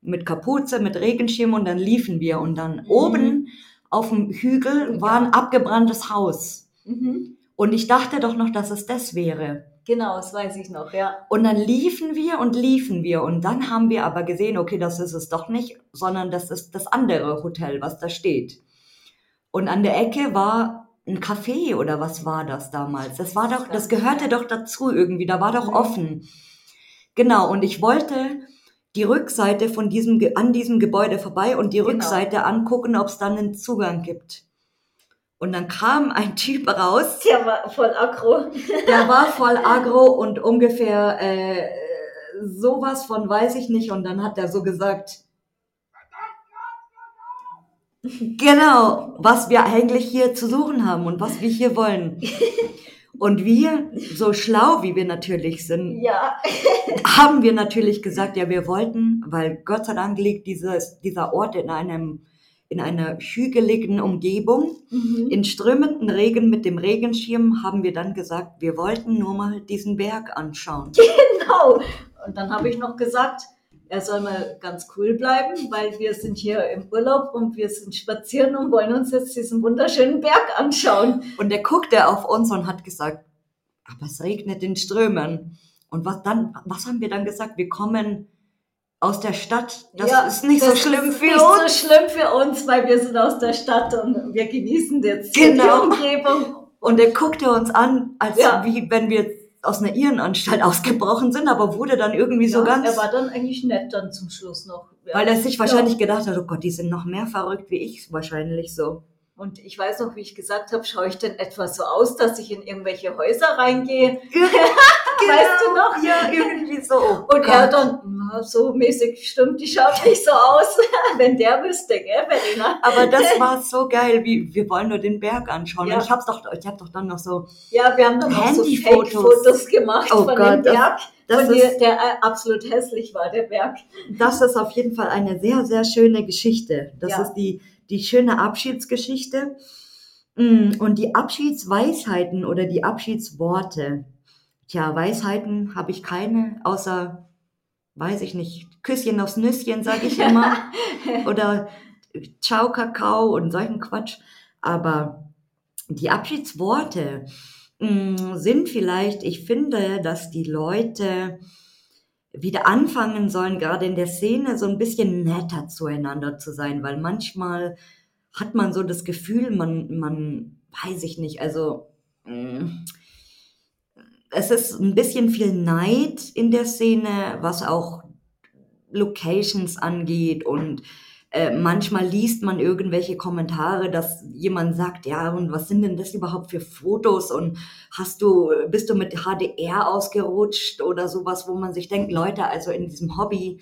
mit Kapuze, mit Regenschirm und dann liefen wir. Und dann Mhm. oben auf dem Hügel war ein abgebranntes Haus. Mhm. Und ich dachte doch noch, dass es das wäre. Genau, das weiß ich noch, ja. Und dann liefen wir und liefen wir. Und dann haben wir aber gesehen, okay, das ist es doch nicht, sondern das ist das andere Hotel, was da steht. Und an der Ecke war ein Café oder was war das damals? Das war doch, das gehörte doch dazu irgendwie, da war doch Mhm. offen. Genau, und ich wollte die Rückseite von diesem, an diesem Gebäude vorbei und die Genau. Rückseite angucken, ob es dann einen Zugang gibt. Und dann kam ein Typ raus, Der war voll aggro. der war voll agro und ungefähr äh, sowas von weiß ich nicht. Und dann hat er so gesagt, genau, was wir eigentlich hier zu suchen haben und was wir hier wollen. Und wir, so schlau wie wir natürlich sind, Ja. haben wir natürlich gesagt, ja, wir wollten, weil Gott sei Dank liegt dieses, dieser Ort in einem, in einer hügeligen Umgebung. Mhm. In strömenden Regen mit dem Regenschirm haben wir dann gesagt, wir wollten nur mal diesen Berg anschauen. Genau. Und dann habe ich noch gesagt, er soll mal ganz cool bleiben, weil wir sind hier im Urlaub und wir sind spazieren und wollen uns jetzt diesen wunderschönen Berg anschauen. Und er guckte auf uns und hat gesagt, aber es regnet in Strömen. Und was dann, was haben wir dann gesagt? Wir kommen aus der Stadt. Das Ja, ist nicht das so schlimm ist für nicht uns. so schlimm für uns, weil wir sind aus der Stadt und wir genießen jetzt Genau. die Umgebung. Und er guckte uns an, als Ja. wie wenn wir aus einer Irrenanstalt ausgebrochen sind, aber wurde dann irgendwie so ja, ganz, Er war dann eigentlich nett dann zum Schluss noch. Weil er sich wahrscheinlich gedacht hat, oh Gott, die sind noch mehr verrückt wie ich wahrscheinlich so. Und ich weiß noch, wie ich gesagt habe, schaue ich denn etwa so aus, dass ich in irgendwelche Häuser reingehe? weißt du noch? Ja, irgendwie so. Oh Und er Gott. dann, na, so mäßig stimmt, die schaut nicht so aus, wenn der wüsste, gell, Verena? Aber das war so geil, wie wir wollen nur den Berg anschauen. Ja. Und ich hab's doch, ich hab doch dann noch so, Ja, wir haben dann auch so Handyfotos. Fake-Fotos gemacht Oh von Gott, dem Berg, das ist, der, der äh, absolut hässlich war, der Berg. das ist auf jeden Fall eine sehr, sehr schöne Geschichte. Das Ja. ist die, die schöne Abschiedsgeschichte. Mm, Und die Abschiedsweisheiten oder die Abschiedsworte. Tja, Weisheiten habe ich keine, außer, weiß ich nicht, Küsschen aufs Nüsschen, sage ich immer. oder Ciao Kakao und solchen Quatsch. Aber die Abschiedsworte mh, sind vielleicht, ich finde, dass die Leute wieder anfangen sollen, gerade in der Szene so ein bisschen netter zueinander zu sein, weil manchmal hat man so das Gefühl, man, man, weiß ich nicht, also mh, es ist ein bisschen viel Neid in der Szene, was auch Locations angeht und äh, manchmal liest man irgendwelche Kommentare, dass jemand sagt, ja, und was sind denn das überhaupt für Fotos und hast du, bist du mit HDR ausgerutscht oder sowas, wo man sich denkt, Leute, also in diesem Hobby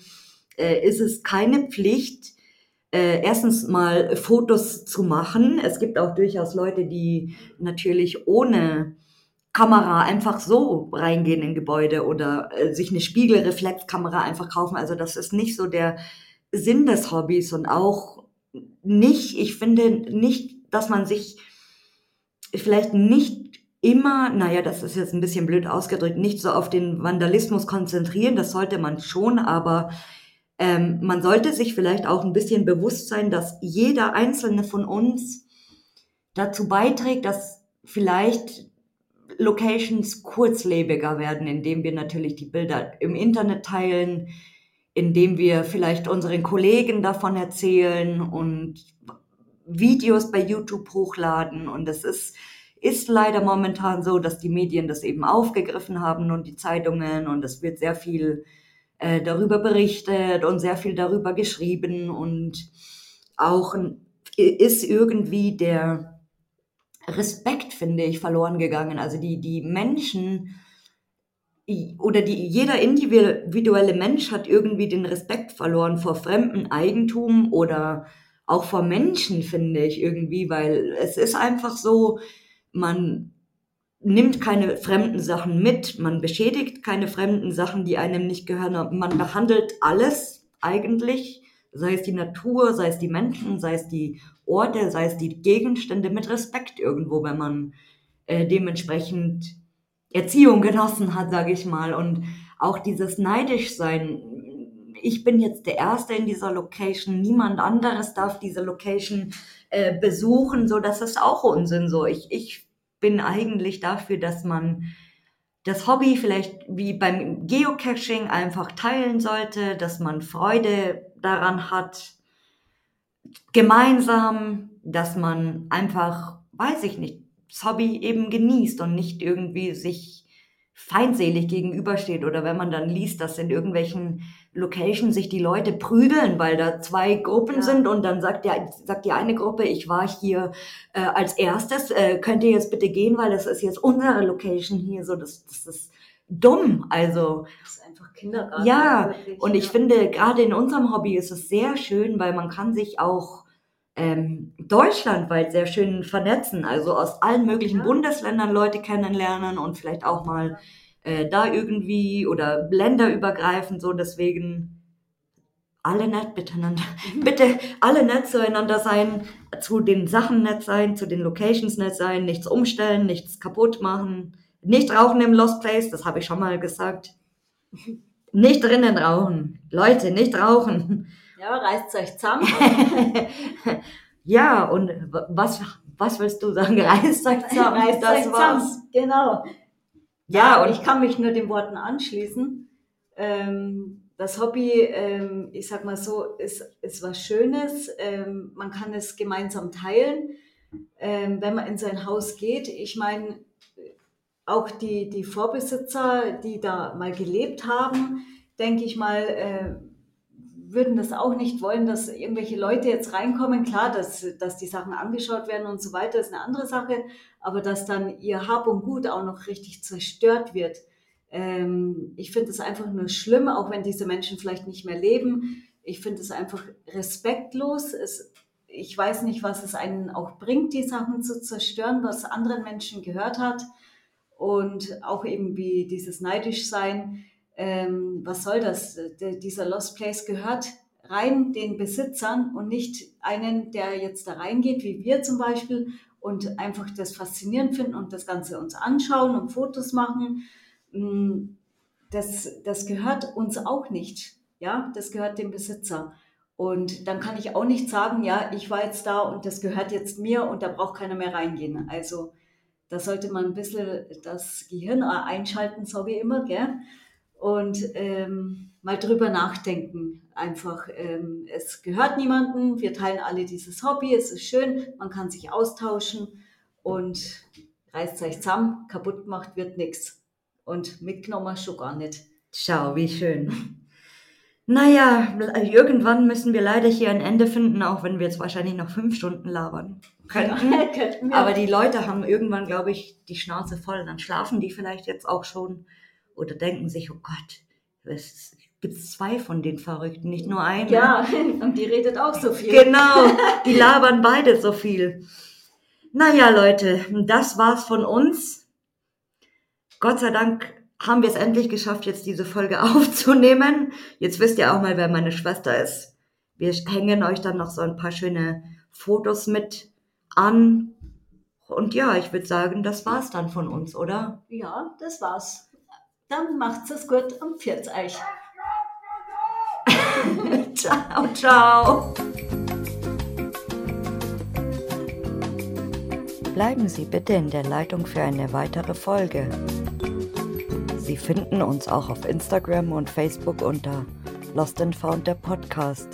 äh, ist es keine Pflicht, äh, erstens mal Fotos zu machen. Es gibt auch durchaus Leute, die natürlich ohne Kamera einfach so reingehen in Gebäude oder äh, sich eine Spiegelreflexkamera einfach kaufen. Also das ist nicht so der Sinn des Hobbys und auch nicht, ich finde nicht, dass man sich vielleicht nicht immer, naja, das ist jetzt ein bisschen blöd ausgedrückt, nicht so auf den Vandalismus konzentrieren, das sollte man schon, aber ähm, man sollte sich vielleicht auch ein bisschen bewusst sein, dass jeder einzelne von uns dazu beiträgt, dass vielleicht Locations kurzlebiger werden, indem wir natürlich die Bilder im Internet teilen, indem wir vielleicht unseren Kollegen davon erzählen und Videos bei YouTube hochladen. Und es ist, ist leider momentan so, dass die Medien das eben aufgegriffen haben und die Zeitungen und es wird sehr viel äh, darüber berichtet und sehr viel darüber geschrieben und auch ist irgendwie der Respekt, finde ich, verloren gegangen. Also die, die Menschen oder die, jeder individuelle Mensch hat irgendwie den Respekt verloren vor fremdem Eigentum oder auch vor Menschen, finde ich irgendwie, weil es ist einfach so, man nimmt keine fremden Sachen mit, man beschädigt keine fremden Sachen, die einem nicht gehören. Man behandelt alles eigentlich, sei es die Natur, sei es die Menschen, sei es die Orte, sei es die Gegenstände mit Respekt irgendwo, wenn man äh, dementsprechend Erziehung genossen hat, sage ich mal. Und auch dieses neidisch sein. Ich bin jetzt der Erste in dieser Location, niemand anderes darf diese Location äh, besuchen, so das ist auch Unsinn. So ich, ich bin eigentlich dafür, dass man das Hobby vielleicht wie beim Geocaching einfach teilen sollte, dass man Freude daran hat, gemeinsam, dass man einfach, weiß ich nicht, das Hobby eben genießt und nicht irgendwie sich feindselig gegenübersteht oder wenn man dann liest, dass in irgendwelchen Locations sich die Leute prügeln, weil da zwei Gruppen ja. sind und dann sagt, der, sagt die eine Gruppe, ich war hier äh, als erstes, äh, könnt ihr jetzt bitte gehen, weil das ist jetzt unsere Location hier, so das, das ist dumm, also. Kindergarten. Ja, wirklich, und ich ja. finde, gerade in unserem Hobby ist es sehr schön, weil man kann sich auch ähm, deutschlandweit sehr schön vernetzen, also aus allen möglichen ja. Bundesländern Leute kennenlernen und vielleicht auch mal äh, da irgendwie oder länderübergreifend so, deswegen alle nett miteinander. Bitte alle nett zueinander sein, zu den Sachen nett sein, zu den Locations nett sein, nichts umstellen, nichts kaputt machen, nicht rauchen im Lost Place, das habe ich schon mal gesagt. Nicht drinnen rauchen. Leute, nicht rauchen. Ja, reißt euch zusammen. ja, und was, was willst du sagen? Reißt euch zusammen. Reißt das euch war's. Genau. Ja, und ich kann mich nur den Worten anschließen. Ähm, das Hobby, ähm, ich sag mal so, ist, ist was Schönes. Ähm, man kann es gemeinsam teilen, ähm, wenn man in sein Haus geht. Ich meine, auch die, die Vorbesitzer, die da mal gelebt haben, denke ich mal, äh, würden das auch nicht wollen, dass irgendwelche Leute jetzt reinkommen. Klar, dass, dass die Sachen angeschaut werden und so weiter, ist eine andere Sache, aber dass dann ihr Hab und Gut auch noch richtig zerstört wird. Ähm, ich finde es einfach nur schlimm, auch wenn diese Menschen vielleicht nicht mehr leben. Ich finde es einfach respektlos. Es, ich weiß nicht, was es einen auch bringt, die Sachen zu zerstören, was anderen Menschen gehört hat. Und auch eben wie dieses neidisch sein ähm, was soll das? Der, dieser Lost Place gehört rein den Besitzern und nicht einen, der jetzt da reingeht, wie wir zum Beispiel, und einfach das faszinierend finden und das Ganze uns anschauen und Fotos machen. Mm, das, das gehört uns auch nicht. Ja, das gehört dem Besitzer. Und dann kann ich auch nicht sagen, ja, ich war jetzt da und das gehört jetzt mir und da braucht keiner mehr reingehen. Also da sollte man ein bisschen das Gehirn einschalten, sage ich immer, gell? und ähm, mal drüber nachdenken. Einfach, ähm, es gehört niemandem, wir teilen alle dieses Hobby, es ist schön, man kann sich austauschen und reißt euch zusammen, kaputt gemacht wird nichts. Und mitgenommen schon gar nicht. Schau, wie schön. Naja, irgendwann müssen wir leider hier ein Ende finden, auch wenn wir jetzt wahrscheinlich noch fünf Stunden labern könnten. Ja, Aber die Leute haben irgendwann, glaube ich, die Schnauze voll. Dann schlafen die vielleicht jetzt auch schon oder denken sich, oh Gott, es gibt zwei von den Verrückten, nicht nur einen. Ja, und die redet auch so viel. Genau, die labern beide so viel. Naja, Leute, das war's von uns. Gott sei Dank haben wir es endlich geschafft, jetzt diese Folge aufzunehmen. Jetzt wisst ihr auch mal, wer meine Schwester ist. Wir hängen euch dann noch so ein paar schöne Fotos mit an. Und ja, ich würde sagen, das war's dann von uns, oder? Ja, das war's. Dann macht's es gut und pfiat euch. ciao, ciao. Bleiben Sie bitte in der Leitung für eine weitere Folge. Sie finden uns auch auf Instagram und Facebook unter Lost and Found der Podcast.